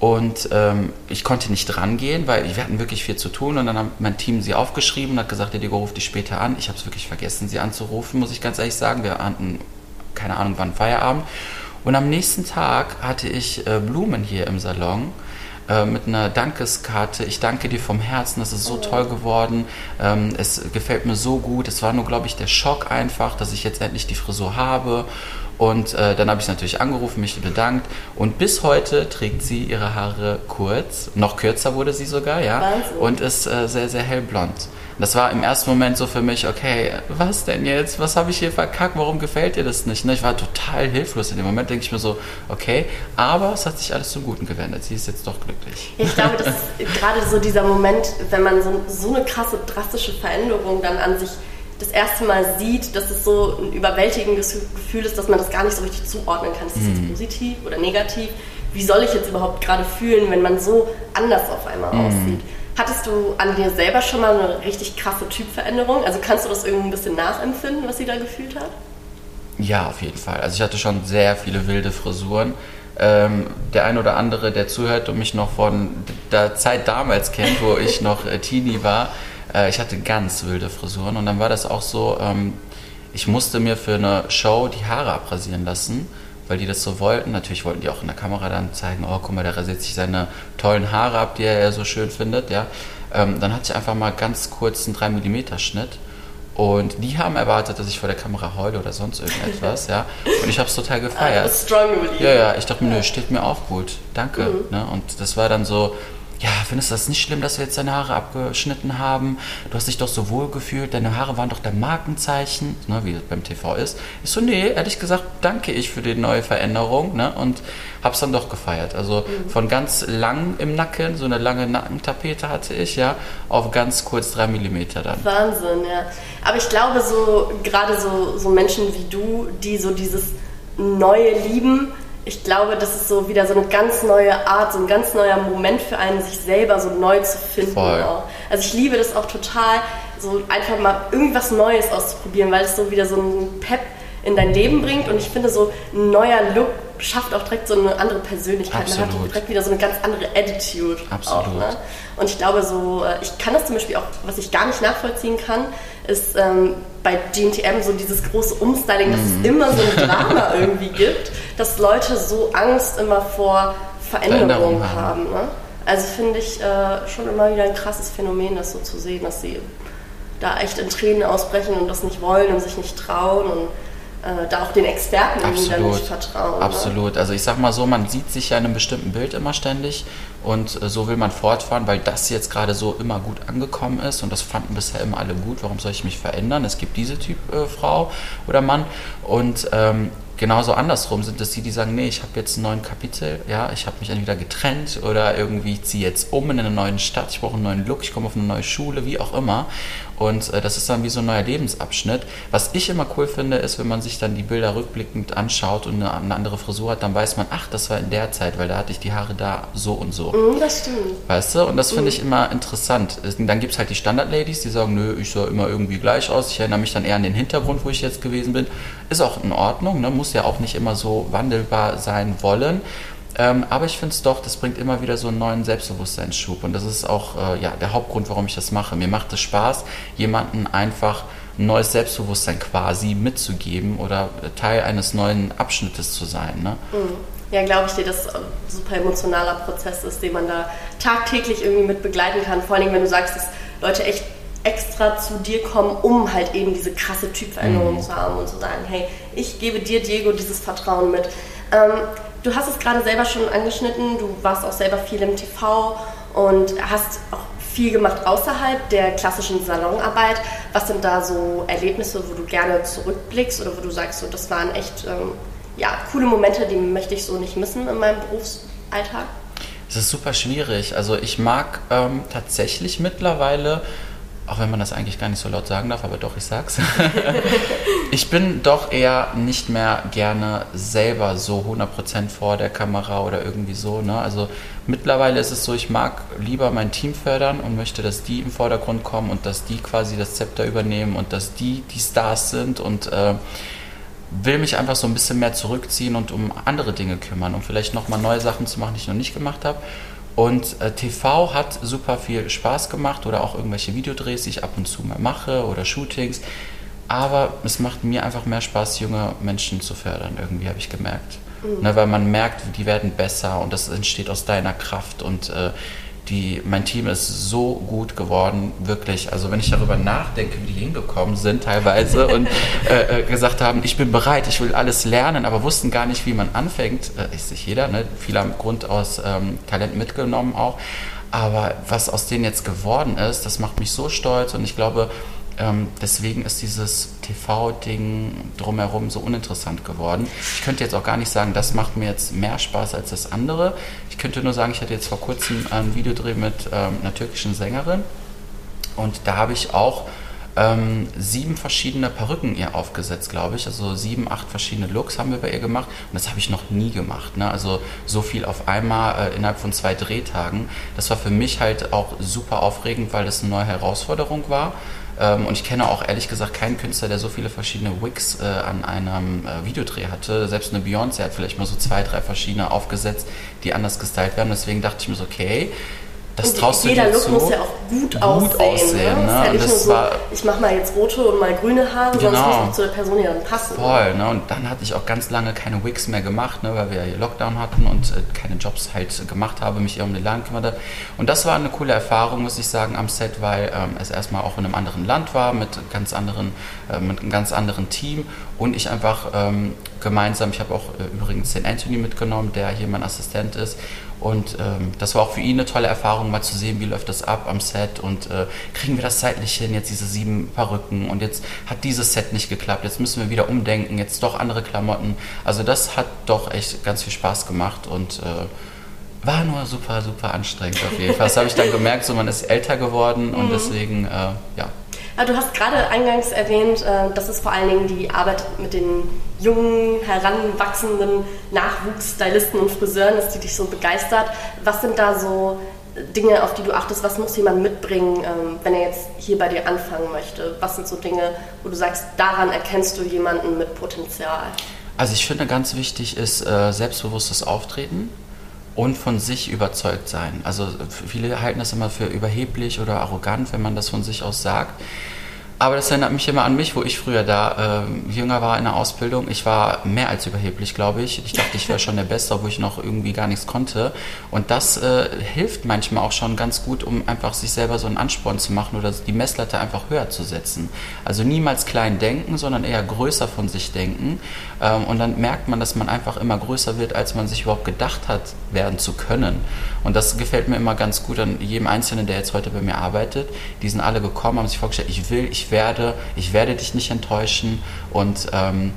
und ähm, ich konnte nicht rangehen, weil wir hatten wirklich viel zu tun. Und dann hat mein Team sie aufgeschrieben und hat gesagt, ja, Diego, ruf dich später an. Ich habe es wirklich vergessen, sie anzurufen, muss ich ganz ehrlich sagen. Wir hatten, keine Ahnung, wann Feierabend. Und am nächsten Tag hatte ich äh, Blumen hier im Salon äh, mit einer Dankeskarte. Ich danke dir vom Herzen, das ist so toll geworden. Ähm, es gefällt mir so gut. Es war nur, glaube ich, der Schock einfach, dass ich jetzt endlich die Frisur habe. Und äh, dann habe ich natürlich angerufen, mich bedankt. Und bis heute trägt sie ihre Haare kurz. Noch kürzer wurde sie sogar, ja. Wahnsinn. Und ist äh, sehr, sehr hellblond. Das war im ersten Moment so für mich, okay, was denn jetzt? Was habe ich hier verkackt? Warum gefällt dir das nicht? Ne, Ich war total hilflos in dem Moment, denke ich mir so, okay, aber es hat sich alles zum Guten gewendet. Sie ist jetzt doch glücklich. Ja, ich glaube, das ist *laughs* gerade so dieser Moment, wenn man so, so eine krasse, drastische Veränderung dann an sich das erste Mal sieht, dass es so ein überwältigendes Gefühl ist, dass man das gar nicht so richtig zuordnen kann. Ist das jetzt positiv oder negativ? Wie soll ich jetzt überhaupt gerade fühlen, wenn man so anders auf einmal aussieht? Hattest du an dir selber schon mal eine richtig krasse Typveränderung? Also kannst du das irgendwie ein bisschen nachempfinden, was sie da gefühlt hat? Ja, auf jeden Fall. Also ich hatte schon sehr viele wilde Frisuren. Ähm, der ein oder andere, der zuhört und mich noch von der Zeit damals kennt, wo ich noch äh, Teenie war, äh, ich hatte ganz wilde Frisuren und dann war das auch so, ähm, ich musste mir für eine Show die Haare abrasieren lassen, weil die das so wollten. Natürlich wollten die auch in der Kamera dann zeigen, oh guck mal, der rasiert sich seine tollen Haare ab, die er ja so schön findet, ja. Ähm, dann hatte ich einfach mal ganz kurz einen 3 mm Schnitt und die haben erwartet, dass ich vor der Kamera heule oder sonst irgendetwas, ja. Und ich habe es total Ah, gefeiert. bist strong geblieben. Ja, ja, ich dachte mir, nö, steht mir auch gut. Danke. Ne? Und das war dann so, ja, findest du das nicht schlimm, dass wir jetzt deine Haare abgeschnitten haben? Du hast dich doch so wohl gefühlt, deine Haare waren doch dein Markenzeichen, ne, wie das beim TV ist. Ich so, nee, ehrlich gesagt, danke ich für die neue Veränderung ne, und hab's dann doch gefeiert. Also von ganz lang im Nacken, so eine lange Nackentapete hatte ich, ja, auf ganz kurz drei Millimeter dann. Wahnsinn, ja. Aber ich glaube, so gerade so, so Menschen wie du, die so dieses Neue lieben, ich glaube, das ist so wieder so eine ganz neue Art, so ein ganz neuer Moment für einen, sich selber so neu zu finden. Voll. Auch. Also ich liebe das auch total, so einfach mal irgendwas Neues auszuprobieren, weil es so wieder so einen Pep in dein Leben bringt und ich finde so ein neuer Look schafft auch direkt so eine andere Persönlichkeit. Man hat Absolut. direkt wieder so eine ganz andere Attitude. Absolut. Auch, ne? Und ich glaube so, äh, ich kann das zum Beispiel auch, was ich gar nicht nachvollziehen kann, ist ähm, bei GNTM so dieses große Umstyling, dass Mhm. es immer so ein *laughs* Drama irgendwie gibt, dass Leute so Angst immer vor Veränderungen Veränderung haben. haben. ne? Also finde ich äh, schon immer wieder ein krasses Phänomen, das so zu sehen, dass sie da echt in Tränen ausbrechen und das nicht wollen und sich nicht trauen und äh, da auch den Experten irgendwie dann nicht vertrauen. Ne? Absolut. Also ich sag mal so, man sieht sich ja in einem bestimmten Bild immer ständig und äh, so will man fortfahren, weil das jetzt gerade so immer gut angekommen ist und das fanden bisher immer alle gut. Warum soll ich mich verändern? Es gibt diese Typ äh, Frau oder Mann und ähm, genauso andersrum sind es die, die sagen, nee, ich habe jetzt einen neuen Kapitel, ja, ich habe mich entweder getrennt oder irgendwie ich ziehe jetzt um in eine neue Stadt, ich brauche einen neuen Look, ich komme auf eine neue Schule, wie auch immer. Und äh, das ist dann wie so ein neuer Lebensabschnitt. Was ich immer cool finde, ist, wenn man sich dann die Bilder rückblickend anschaut und eine, eine andere Frisur hat, dann weiß man, ach, das war in der Zeit, weil da hatte ich die Haare da so und so. Mhm, das stimmt. Weißt du? Und das finde ich immer interessant. Es- Dann gibt es halt die Standard-Ladies, die sagen, nö, ich sah immer irgendwie gleich aus. Ich erinnere mich dann eher an den Hintergrund, wo ich jetzt gewesen bin. Ist auch in Ordnung, ne? muss ja auch nicht immer so wandelbar sein wollen. Ähm, aber ich finde es doch, das bringt immer wieder so einen neuen Selbstbewusstseinsschub. Und das ist auch äh, ja, der Hauptgrund, warum ich das mache. Mir macht es Spaß, jemanden einfach ein neues Selbstbewusstsein quasi mitzugeben oder Teil eines neuen Abschnittes zu sein. Ne? Ja, glaube ich dir, dass ein super emotionaler Prozess ist, den man da tagtäglich irgendwie mit begleiten kann. Vor allem, wenn du sagst, dass Leute echt extra zu dir kommen, um halt eben diese krasse Typveränderung zu haben und zu sagen, hey, ich gebe dir, Diego, dieses Vertrauen mit. Ähm, du hast es gerade selber schon angeschnitten, du warst auch selber viel im TV und hast auch viel gemacht außerhalb der klassischen Salonarbeit. Was sind da so Erlebnisse, wo du gerne zurückblickst oder wo du sagst, so, das waren echt ähm, ja, coole Momente, die möchte ich so nicht missen in meinem Berufsalltag? Es ist super schwierig. Also ich mag ähm, tatsächlich mittlerweile, auch wenn man das eigentlich gar nicht so laut sagen darf, aber doch, ich sag's. *laughs* ich bin doch eher nicht mehr gerne selber so 100% vor der Kamera oder irgendwie so. Ne? Also mittlerweile ist es so, ich mag lieber mein Team fördern und möchte, dass die im Vordergrund kommen und dass die quasi das Zepter übernehmen und dass die die Stars sind und äh, will mich einfach so ein bisschen mehr zurückziehen und um andere Dinge kümmern, um vielleicht nochmal neue Sachen zu machen, die ich noch nicht gemacht habe. Und äh, TV hat super viel Spaß gemacht oder auch irgendwelche Videodrehs, die ich ab und zu mal mache oder Shootings. Aber es macht mir einfach mehr Spaß, junge Menschen zu fördern, irgendwie habe ich gemerkt. Mhm. Ne, weil man merkt, die werden besser und das entsteht aus deiner Kraft und äh, die, mein Team ist so gut geworden, wirklich. Also wenn ich darüber nachdenke, wie die hingekommen sind teilweise und *laughs* äh, äh, gesagt haben, ich bin bereit, ich will alles lernen, aber wussten gar nicht, wie man anfängt. Äh, ist sich jeder, ne? viele haben Grund aus ähm, Talent mitgenommen auch. Aber was aus denen jetzt geworden ist, das macht mich so stolz und ich glaube, ähm, deswegen ist dieses TV-Ding drumherum so uninteressant geworden. Ich könnte jetzt auch gar nicht sagen, das macht mir jetzt mehr Spaß als das andere. Ich könnte nur sagen, ich hatte jetzt vor kurzem ein Videodreh mit ähm, einer türkischen Sängerin und da habe ich auch ähm, sieben verschiedene Perücken ihr aufgesetzt, glaube ich. Also sieben, acht verschiedene Looks haben wir bei ihr gemacht und das habe ich noch nie gemacht. Ne? Also so viel auf einmal äh, innerhalb von zwei Drehtagen. Das war für mich halt auch super aufregend, weil das eine neue Herausforderung war. Ähm, und ich kenne auch ehrlich gesagt keinen Künstler, der so viele verschiedene Wigs äh, an einem äh, Videodreh hatte. Selbst eine Beyoncé hat vielleicht mal so zwei, drei verschiedene aufgesetzt, die anders gestylt werden. Deswegen dachte ich mir so, okay, das traust du jeder dir Look zu. muss ja auch gut, gut aussehen. aussehen ne? ne? Ja und das so, war, ich mache mal jetzt rote und mal grüne Haare, genau. sonst muss es zu der Person ja dann passen. Voll, ne? und dann hatte ich auch ganz lange keine Wigs mehr gemacht, ne? weil wir ja Lockdown hatten und äh, keine Jobs halt gemacht habe, mich eher um den Laden kümmert habe. Und das war eine coole Erfahrung, muss ich sagen, am Set, weil ähm, es erstmal auch in einem anderen Land war, mit ganz anderen, äh, mit einem ganz anderen Team und ich einfach ähm, gemeinsam, ich habe auch äh, übrigens den Anthony mitgenommen, der hier mein Assistent ist und ähm, das war auch für ihn eine tolle Erfahrung, mal zu sehen, wie läuft das ab am Set und äh, kriegen wir das zeitlich hin, jetzt diese sieben Perücken und jetzt hat dieses Set nicht geklappt, jetzt müssen wir wieder umdenken, jetzt doch andere Klamotten. Also das hat doch echt ganz viel Spaß gemacht und äh, war nur super, super anstrengend auf jeden Fall. Das habe ich dann gemerkt, so man ist älter geworden und mhm. deswegen, äh, ja, Du hast gerade eingangs erwähnt, äh, dass es vor allen Dingen die Arbeit mit den jungen, heranwachsenden Nachwuchsstylisten und Friseuren ist, die dich so begeistert. Was sind da so Dinge, auf die du achtest? Was muss jemand mitbringen, ähm, wenn er jetzt hier bei dir anfangen möchte? Was sind so Dinge, wo du sagst, daran erkennst du jemanden mit Potenzial? Also ich finde ganz wichtig ist äh, selbstbewusstes Auftreten und von sich überzeugt sein. Also viele halten das immer für überheblich oder arrogant, wenn man das von sich aus sagt. Aber das erinnert mich immer an mich, wo ich früher da äh, jünger war in der Ausbildung. Ich war mehr als überheblich, glaube ich. Ich dachte, ich wäre schon der Beste, obwohl ich noch irgendwie gar nichts konnte. Und das äh, hilft manchmal auch schon ganz gut, um einfach sich selber so einen Ansporn zu machen oder die Messlatte einfach höher zu setzen. Also niemals klein denken, sondern eher größer von sich denken. Ähm, und dann merkt man, dass man einfach immer größer wird, als man sich überhaupt gedacht hat, werden zu können. Und das gefällt mir immer ganz gut an jedem Einzelnen, der jetzt heute bei mir arbeitet. Die sind alle gekommen, haben sich vorgestellt, ich will, ich werde, ich werde dich nicht enttäuschen und ähm,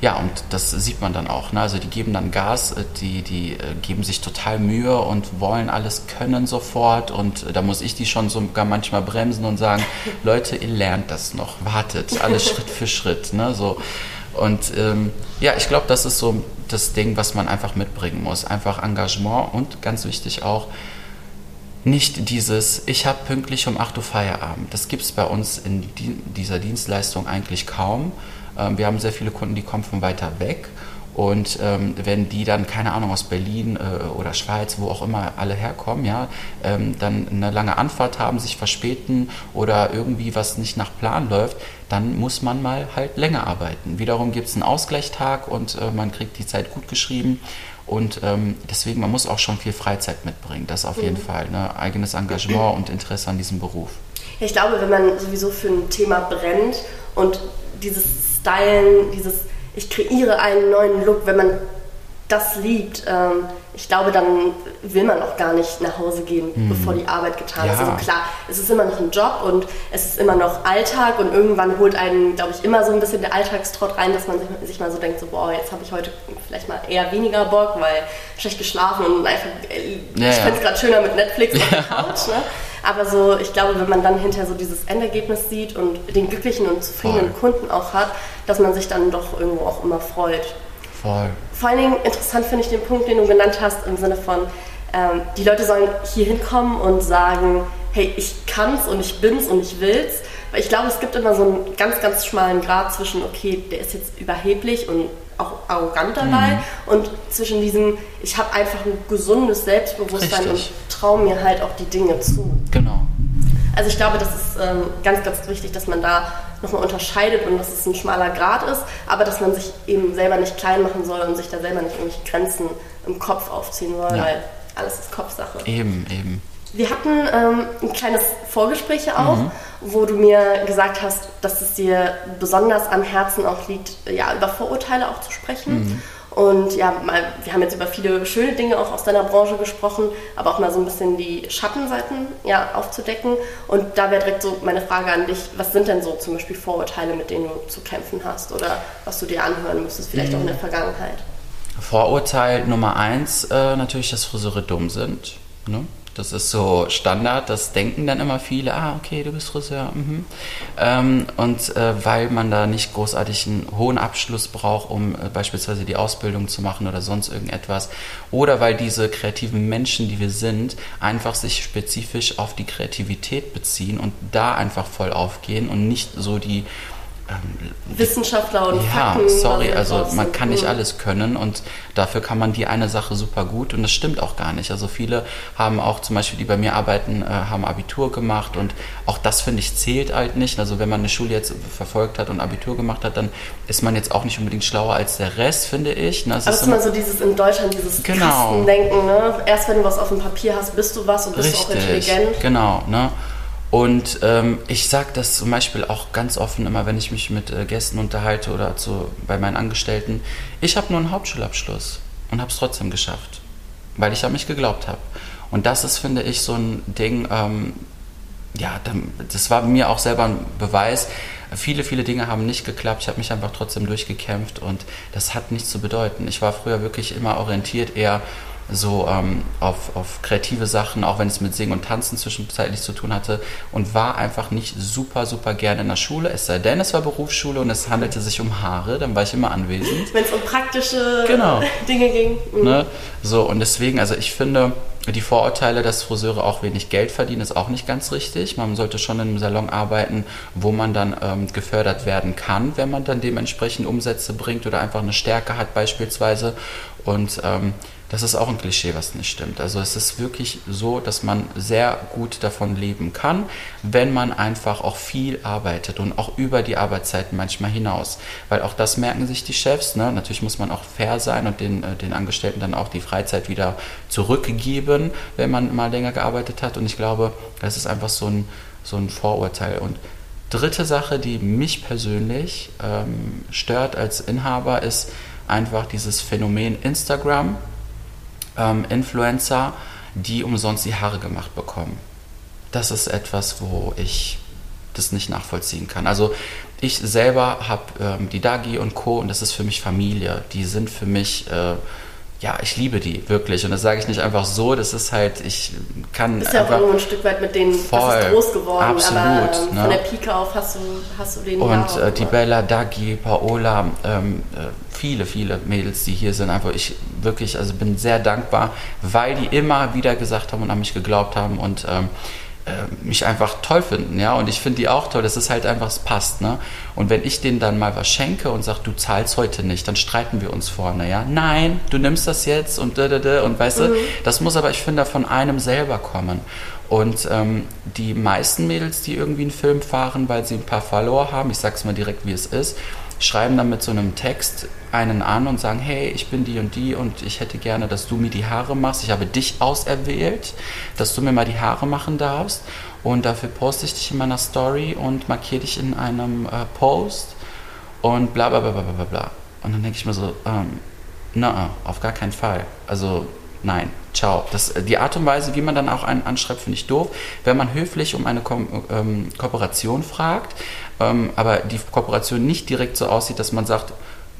ja, und das sieht man dann auch. Ne? Also die geben dann Gas, äh, die, die äh, geben sich total Mühe und wollen alles können sofort. Und äh, da muss ich die schon sogar manchmal bremsen und sagen, *laughs* Leute, ihr lernt das noch, wartet, alles *laughs* Schritt für Schritt. Ne? So. Und ähm, ja, ich glaube, das ist so das Ding, was man einfach mitbringen muss. Einfach Engagement und ganz wichtig auch, nicht dieses, ich habe pünktlich um 8 Uhr Feierabend. Das gibt es bei uns in dieser Dienstleistung eigentlich kaum. Ähm, wir haben sehr viele Kunden, die kommen von weiter weg. Und ähm, wenn die dann, keine Ahnung, aus Berlin äh, oder Schweiz, wo auch immer alle herkommen, ja, ähm, dann eine lange Anfahrt haben, sich verspäten oder irgendwie was nicht nach Plan läuft, dann muss man mal halt länger arbeiten. Wiederum gibt es einen Ausgleichstag und äh, man kriegt die Zeit gut geschrieben. Und ähm, deswegen, man muss auch schon viel Freizeit mitbringen. Das auf jeden mhm. Fall. Ne? Eigenes Engagement und Interesse an diesem Beruf. Ich glaube, wenn man sowieso für ein Thema brennt und dieses Stylen, dieses ich kreiere einen neuen Look, wenn man das liebt, ähm, ich glaube, dann will man auch gar nicht nach Hause gehen, mhm. bevor die Arbeit getan ja. ist. Also klar, es ist immer noch ein Job und es ist immer noch Alltag und irgendwann holt einen, glaube ich, immer so ein bisschen der Alltagstrott rein, dass man sich, sich mal so denkt, so, boah, jetzt habe ich heute vielleicht mal eher weniger Bock, weil schlecht geschlafen und einfach, äh, ja, ich finde es gerade schöner mit Netflix auf der Couch. Ne? Aber so, ich glaube, wenn man dann hinterher so dieses Endergebnis sieht und den glücklichen und zufriedenen Voll. Kunden auch hat, dass man sich dann doch irgendwo auch immer freut. Voll. Vor allen Dingen interessant finde ich den Punkt, den du genannt hast, im Sinne von, ähm, die Leute sollen hier hinkommen und sagen, hey, ich kann's und ich bin's und ich will's. Weil ich glaube, es gibt immer so einen ganz, ganz schmalen Grad zwischen, okay, der ist jetzt überheblich und auch arrogant dabei mhm. und zwischen diesem, ich habe einfach ein gesundes Selbstbewusstsein Richtig. und traue mir halt auch die Dinge zu. Genau. Also ich glaube, das ist ähm, ganz, ganz wichtig, dass man da nochmal unterscheidet und dass es ein schmaler Grad ist, aber dass man sich eben selber nicht klein machen soll und sich da selber nicht irgendwelche Grenzen im Kopf aufziehen soll, ja. weil alles ist Kopfsache. Eben, eben. Wir hatten ähm, ein kleines Vorgespräch auch, mhm. wo du mir gesagt hast, dass es dir besonders am Herzen auch liegt, ja, über Vorurteile auch zu sprechen. Mhm. Und ja, mal, wir haben jetzt über viele schöne Dinge auch aus deiner Branche gesprochen, aber auch mal so ein bisschen die Schattenseiten ja, aufzudecken. Und da wäre direkt so meine Frage an dich, was sind denn so zum Beispiel Vorurteile, mit denen du zu kämpfen hast oder was du dir anhören müsstest, vielleicht mhm. auch in der Vergangenheit? Vorurteil Nummer eins, äh, natürlich, dass Friseure dumm sind. Ne? Das ist so Standard, das denken dann immer viele, ah, okay, du bist Friseur. Mhm. Ähm, und äh, weil man da nicht großartig einen hohen Abschluss braucht, um äh, beispielsweise die Ausbildung zu machen oder sonst irgendetwas. Oder weil diese kreativen Menschen, die wir sind, einfach sich spezifisch auf die Kreativität beziehen und da einfach voll aufgehen und nicht so die ähm, Wissenschaftler und ja, Fakten. sorry, also man kann nicht alles können und dafür kann man die eine Sache super gut und das stimmt auch gar nicht. Also viele haben auch zum Beispiel, die bei mir arbeiten, äh, haben Abitur gemacht und auch das finde ich zählt halt nicht. Also wenn man eine Schule jetzt verfolgt hat und Abitur gemacht hat, dann ist man jetzt auch nicht unbedingt schlauer als der Rest, finde ich. Ne? Das Aber ist immer so dieses in Deutschland dieses genau. Kastendenken. Ne? Erst wenn du was auf dem Papier hast, bist du was und bist Richtig, auch intelligent. Genau, ne? Und ähm, ich sage das zum Beispiel auch ganz offen immer, wenn ich mich mit äh, Gästen unterhalte oder zu, bei meinen Angestellten. Ich habe nur einen Hauptschulabschluss und habe es trotzdem geschafft, weil ich an mich geglaubt habe. Und das ist, finde ich, so ein Ding, ähm, ja, das war mir auch selber ein Beweis. Viele, viele Dinge haben nicht geklappt. Ich habe mich einfach trotzdem durchgekämpft und das hat nichts zu bedeuten. Ich war früher wirklich immer orientiert eher so ähm, auf, auf kreative Sachen, auch wenn es mit Singen und Tanzen zwischenzeitlich zu tun hatte und war einfach nicht super, super gerne in der Schule, es sei denn, es war Berufsschule und es handelte sich um Haare, dann war ich immer anwesend. Wenn es um praktische genau. Dinge ging. Mhm. Ne? So, und deswegen, also ich finde, die Vorurteile, dass Friseure auch wenig Geld verdienen, ist auch nicht ganz richtig. Man sollte schon in einem Salon arbeiten, wo man dann ähm, gefördert werden kann, wenn man dann dementsprechend Umsätze bringt oder einfach eine Stärke hat beispielsweise. Und ähm, das ist auch ein Klischee, was nicht stimmt. Also es ist wirklich so, dass man sehr gut davon leben kann, wenn man einfach auch viel arbeitet und auch über die Arbeitszeiten manchmal hinaus. Weil auch das merken sich die Chefs. Ne? Natürlich muss man auch fair sein und den, äh, den Angestellten dann auch die Freizeit wieder zurückgeben, wenn man mal länger gearbeitet hat. Und ich glaube, das ist einfach so ein, so ein Vorurteil. Und dritte Sache, die mich persönlich ähm, stört als Inhaber, ist einfach dieses Phänomen Instagram ähm, Influencer, die umsonst die Haare gemacht bekommen. Das ist etwas, wo ich das nicht nachvollziehen kann. Also ich selber habe ähm, die Dagi und Co. und das ist für mich Familie. Die sind für mich äh, ja, ich liebe die wirklich. Und das sage ich nicht einfach so, das ist halt, ich kann. Ist ja auch irgendwo ein Stück weit mit denen voll, groß geworden. Absolut. Aber ähm, ne? von der Pike auf hast du, hast du den. Und äh, die Bella, Dagi, Paola, ähm, äh, viele, viele Mädels, die hier sind, einfach ich wirklich, also bin sehr dankbar, weil die immer wieder gesagt haben und an mich geglaubt haben und ähm, äh, mich einfach toll finden, ja, und ich finde die auch toll, das ist halt einfach, es passt, ne, und wenn ich denen dann mal was schenke und sage, du zahlst heute nicht, dann streiten wir uns vorne, ja, nein, du nimmst das jetzt und da, da, da, und weißt mhm. du, das muss aber, ich finde, von einem selber kommen. Und ähm, die meisten Mädels, die irgendwie einen Film fahren, weil sie ein paar Follower haben, ich sag's mal direkt, wie es ist, schreiben dann mit so einem Text einen an und sagen, hey, ich bin die und die und ich hätte gerne, dass du mir die Haare machst. Ich habe dich auserwählt, dass du mir mal die Haare machen darfst. Und dafür poste ich dich in meiner Story und markiere dich in einem äh, Post und bla bla bla bla bla bla. Und dann denke ich mir so, ähm, na, auf gar keinen Fall. Also nein, ciao. Das, die Art und Weise, wie man dann auch einen anschreibt, finde ich doof. Wenn man höflich um eine Ko ähm, Kooperation fragt, ähm, aber die Kooperation nicht direkt so aussieht, dass man sagt,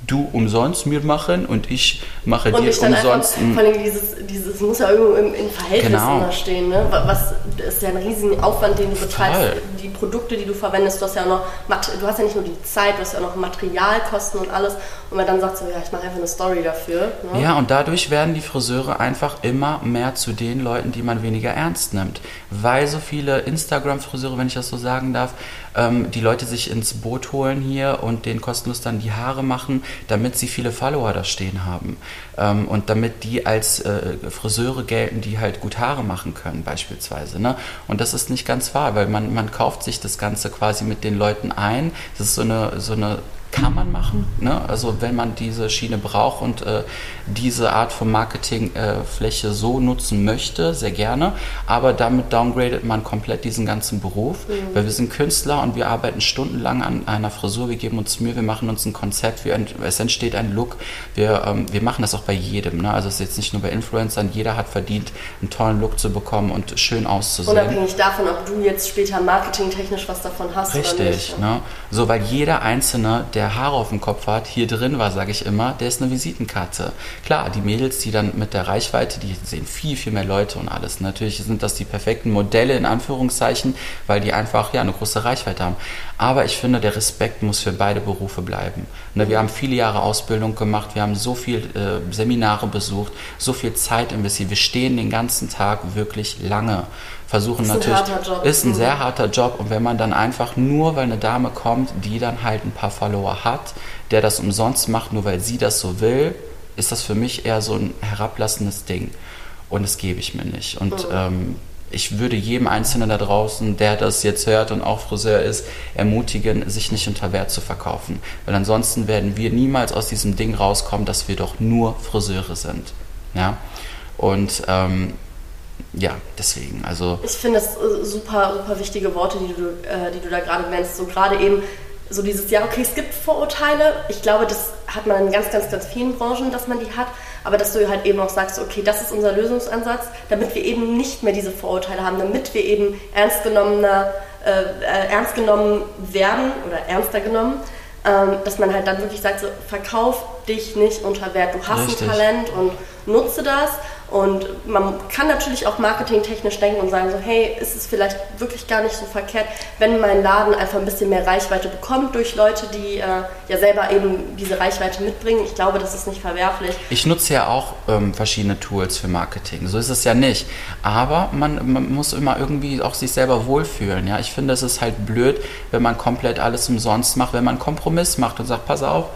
du umsonst mir machen und ich mache und dir ich umsonst. Einfach, vor allem dieses, dieses muss ja irgendwo im, im Verhältnis genau. stehen. Ne? Was ist ja ein riesiger Aufwand, den du betreibst. Die Produkte, die du verwendest, du hast ja noch, du hast ja nicht nur die Zeit, du hast ja auch noch Materialkosten und alles. Und man dann sagt so, ja, ich mache einfach eine Story dafür. Ne? Ja, und dadurch werden die Friseure einfach immer mehr zu den Leuten, die man weniger ernst nimmt. Weil so viele Instagram-Friseure, wenn ich das so sagen darf, ähm, die Leute sich ins Boot holen hier und denen kostenlos dann die Haare machen, damit sie viele Follower da stehen haben. Ähm, und damit die als äh, Friseure gelten, die halt gut Haare machen können, beispielsweise. Ne? Und das ist nicht ganz wahr, weil man, man kauft sich das Ganze quasi mit den Leuten ein. Das ist so eine, so eine kann man machen. Ne? Also wenn man diese Schiene braucht und äh, diese Art von Marketingfläche äh, so nutzen möchte, sehr gerne. Aber damit downgradet man komplett diesen ganzen Beruf, mhm. weil wir sind Künstler und wir arbeiten stundenlang an einer Frisur. Wir geben uns Mühe, wir machen uns ein Konzept, wir, es entsteht ein Look. Wir, ähm, wir machen das auch bei jedem. Ne? Also es ist jetzt nicht nur bei Influencern. Jeder hat verdient, einen tollen Look zu bekommen und schön auszusehen. Unabhängig davon, ob du jetzt später marketingtechnisch was davon hast Richtig, oder nicht. Ne? So, weil jeder Einzelne, der der Haare auf dem Kopf hat, hier drin war, sage ich immer, der ist eine Visitenkarte. Klar, die Mädels, die dann mit der Reichweite, die sehen viel, viel mehr Leute und alles. Natürlich sind das die perfekten Modelle in Anführungszeichen, weil die einfach ja eine große Reichweite haben. Aber ich finde, der Respekt muss für beide Berufe bleiben. Ne, wir haben viele Jahre Ausbildung gemacht, wir haben so viele äh, Seminare besucht, so viel Zeit investiert. Wir stehen den ganzen Tag wirklich lange versuchen ist natürlich, ein Job. ist ein sehr harter Job und wenn man dann einfach nur, weil eine Dame kommt, die dann halt ein paar Follower hat, der das umsonst macht, nur weil sie das so will, ist das für mich eher so ein herablassendes Ding und das gebe ich mir nicht und mhm. ähm, ich würde jedem Einzelnen da draußen, der das jetzt hört und auch Friseur ist, ermutigen, sich nicht unter Wert zu verkaufen. Weil ansonsten werden wir niemals aus diesem Ding rauskommen, dass wir doch nur Friseure sind. Ja? Und ähm, ja, deswegen. Also ich finde das äh, super, super wichtige Worte, die du, äh, die du da gerade nennst. So gerade eben so dieses, ja, okay, es gibt Vorurteile. Ich glaube, das hat man in ganz, ganz, ganz vielen Branchen, dass man die hat. Aber dass du halt eben auch sagst, okay, das ist unser Lösungsansatz, damit wir eben nicht mehr diese Vorurteile haben, damit wir eben ernst, genommener, äh, äh, ernst genommen werden oder ernster genommen. Ähm, dass man halt dann wirklich sagt, so, verkauf dich nicht unter Wert. Du hast Richtig. ein Talent und nutze das und man kann natürlich auch marketingtechnisch denken und sagen so, hey, ist es vielleicht wirklich gar nicht so verkehrt, wenn mein Laden einfach ein bisschen mehr Reichweite bekommt durch Leute, die äh, ja selber eben diese Reichweite mitbringen. Ich glaube, das ist nicht verwerflich. Ich nutze ja auch ähm, verschiedene Tools für Marketing. So ist es ja nicht. Aber man, man muss immer irgendwie auch sich selber wohlfühlen. Ja? Ich finde, es ist halt blöd, wenn man komplett alles umsonst macht, wenn man einen Kompromiss macht und sagt, pass auf,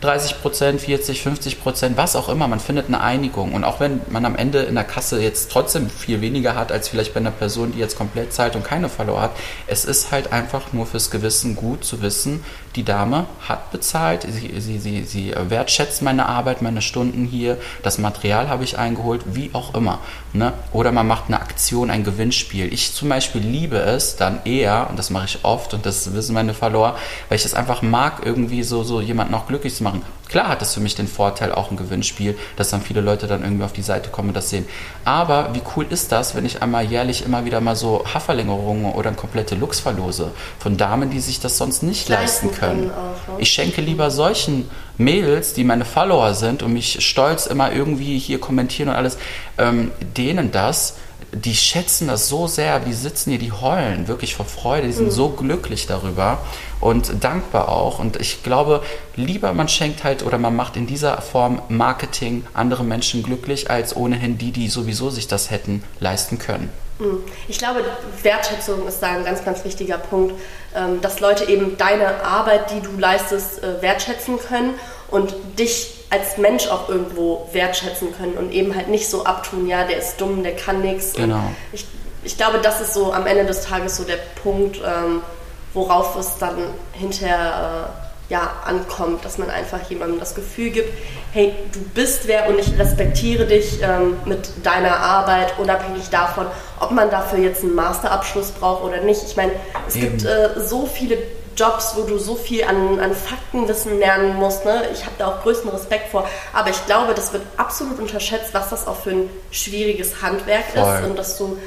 30 Prozent, 40, 50 Prozent, was auch immer. Man findet eine Einigung. Und auch wenn man am Ende in der Kasse jetzt trotzdem viel weniger hat, als vielleicht bei einer Person, die jetzt komplett zahlt und keine Follower hat, es ist halt einfach nur fürs Gewissen gut zu wissen, die Dame hat bezahlt, sie, sie, sie, sie wertschätzt meine Arbeit, meine Stunden hier, das Material habe ich eingeholt, wie auch immer. Ne? Oder man macht eine Aktion, ein Gewinnspiel. Ich zum Beispiel liebe es dann eher, und das mache ich oft, und das wissen meine Follower, weil ich es einfach mag, irgendwie so, so jemanden auch glücklich zu machen. Klar hat es für mich den Vorteil, auch ein Gewinnspiel, dass dann viele Leute dann irgendwie auf die Seite kommen und das sehen. Aber wie cool ist das, wenn ich einmal jährlich immer wieder mal so Haarverlängerungen oder komplette Looks verlose von Damen, die sich das sonst nicht leisten, können. Ne? Ich schenke lieber solchen Mädels, die meine Follower sind und mich stolz immer irgendwie hier kommentieren und alles, ähm, denen das die schätzen das so sehr, die sitzen hier, die heulen wirklich vor Freude, die sind mhm. so glücklich darüber und dankbar auch. Und ich glaube, lieber man schenkt halt oder man macht in dieser Form Marketing andere Menschen glücklich, als ohnehin die, die sowieso sich das hätten leisten können. Mhm. Ich glaube, Wertschätzung ist da ein ganz, ganz wichtiger Punkt, ähm, dass Leute eben deine Arbeit, die du leistest, äh, wertschätzen können und dich als Mensch auch irgendwo wertschätzen können und eben halt nicht so abtun, ja, der ist dumm, der kann nichts. Genau. Ich, ich glaube, das ist so am Ende des Tages so der Punkt, ähm, worauf es dann hinterher äh, ja, ankommt, dass man einfach jemandem das Gefühl gibt, hey, du bist wer und ich respektiere dich ähm, mit deiner Arbeit, unabhängig davon, ob man dafür jetzt einen Masterabschluss braucht oder nicht. Ich meine, es Eben. gibt äh, so viele Jobs, wo du so viel an, an Faktenwissen lernen musst. Ne? Ich habe da auch größten Respekt vor. Aber ich glaube, das wird absolut unterschätzt, was das auch für ein schwieriges Handwerk Voll. ist und dass du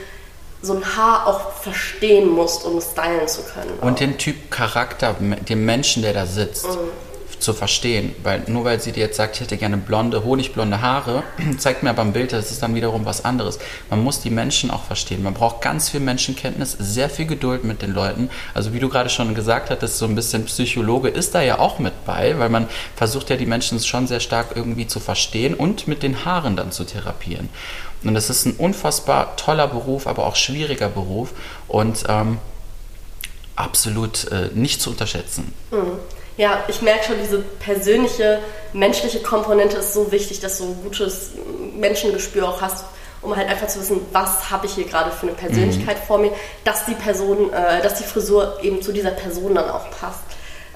so ein Haar auch verstehen musst, um es stylen zu können. Und auch. den Typ Charakter, den Menschen, der da sitzt. Mhm zu verstehen. Weil nur weil sie dir jetzt sagt, ich hätte gerne blonde, honigblonde Haare, *clears throat* zeigt mir aber ein Bild, das ist dann wiederum was anderes. Man muss die Menschen auch verstehen. Man braucht ganz viel Menschenkenntnis, sehr viel Geduld mit den Leuten. Also wie du gerade schon gesagt hattest, so ein bisschen Psychologe ist da ja auch mit bei, weil man versucht ja die Menschen schon sehr stark irgendwie zu verstehen und mit den Haaren dann zu therapieren. Und das ist ein unfassbar toller Beruf, aber auch schwieriger Beruf. Und ähm, absolut äh, nicht zu unterschätzen. Mhm. Ja, ich merke schon, diese persönliche, menschliche Komponente ist so wichtig, dass du ein gutes Menschengespür auch hast, um halt einfach zu wissen, was habe ich hier gerade für eine Persönlichkeit mhm. vor mir, dass die Person, äh, dass die Frisur eben zu dieser Person dann auch passt.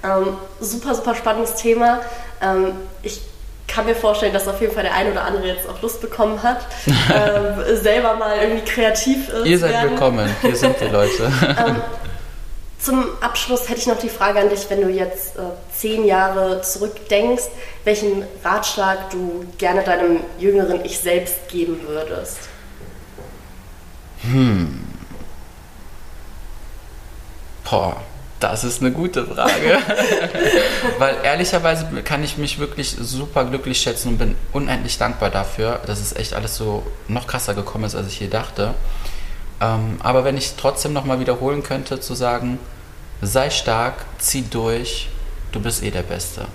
Ähm, super, super spannendes Thema. Ähm, ich kann mir vorstellen, dass auf jeden Fall der ein oder andere jetzt auch Lust bekommen hat, *laughs* ähm, selber mal irgendwie kreativ äh, Ihr seid werden. willkommen, hier sind die Leute. ähm, zum Abschluss hätte ich noch die Frage an dich, wenn du jetzt äh, zehn Jahre zurückdenkst, welchen Ratschlag du gerne deinem jüngeren Ich selbst geben würdest? Hm. Boah, das ist eine gute Frage. *laughs* Weil ehrlicherweise kann ich mich wirklich super glücklich schätzen und bin unendlich dankbar dafür, dass es echt alles so noch krasser gekommen ist, als ich je dachte. Ähm, aber wenn ich trotzdem nochmal wiederholen könnte, zu sagen, sei stark, zieh durch, du bist eh der Beste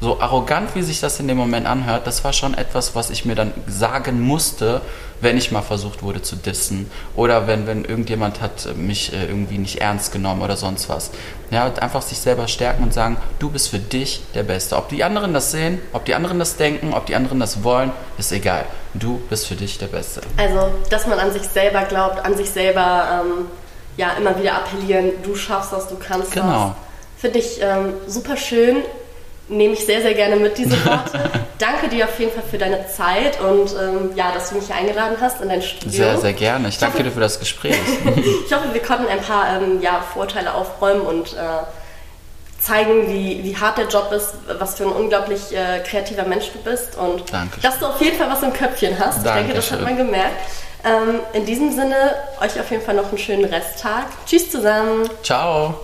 so arrogant, wie sich das in dem Moment anhört, das war schon etwas, was ich mir dann sagen musste, wenn ich mal versucht wurde zu dissen oder wenn, wenn irgendjemand hat mich äh, irgendwie nicht ernst genommen oder sonst was. Ja, einfach sich selber stärken und sagen, du bist für dich der Beste. Ob die anderen das sehen, ob die anderen das denken, ob die anderen das wollen, ist egal. Du bist für dich der Beste. Also, dass man an sich selber glaubt, an sich selber ähm, ja immer wieder appellieren, du schaffst das, du kannst genau. das. Finde ich ähm, super schön nehme ich sehr, sehr gerne mit, diese *laughs* Worte. Danke dir auf jeden Fall für deine Zeit und ähm, ja, dass du mich hier eingeladen hast in dein Studio. Sehr, sehr gerne. Ich, ich danke hoffe, dir für das Gespräch. *laughs* *laughs* ich hoffe, wir konnten ein paar ähm, ja, Vorurteile aufräumen und äh, zeigen, wie, wie hart der Job ist, was für ein unglaublich äh, kreativer Mensch du bist und danke. dass du auf jeden Fall was im Köpfchen hast. Dankeschön. Ich denke, das hat man gemerkt. Ähm, in diesem Sinne, euch auf jeden Fall noch einen schönen Resttag. Tschüss zusammen. Ciao.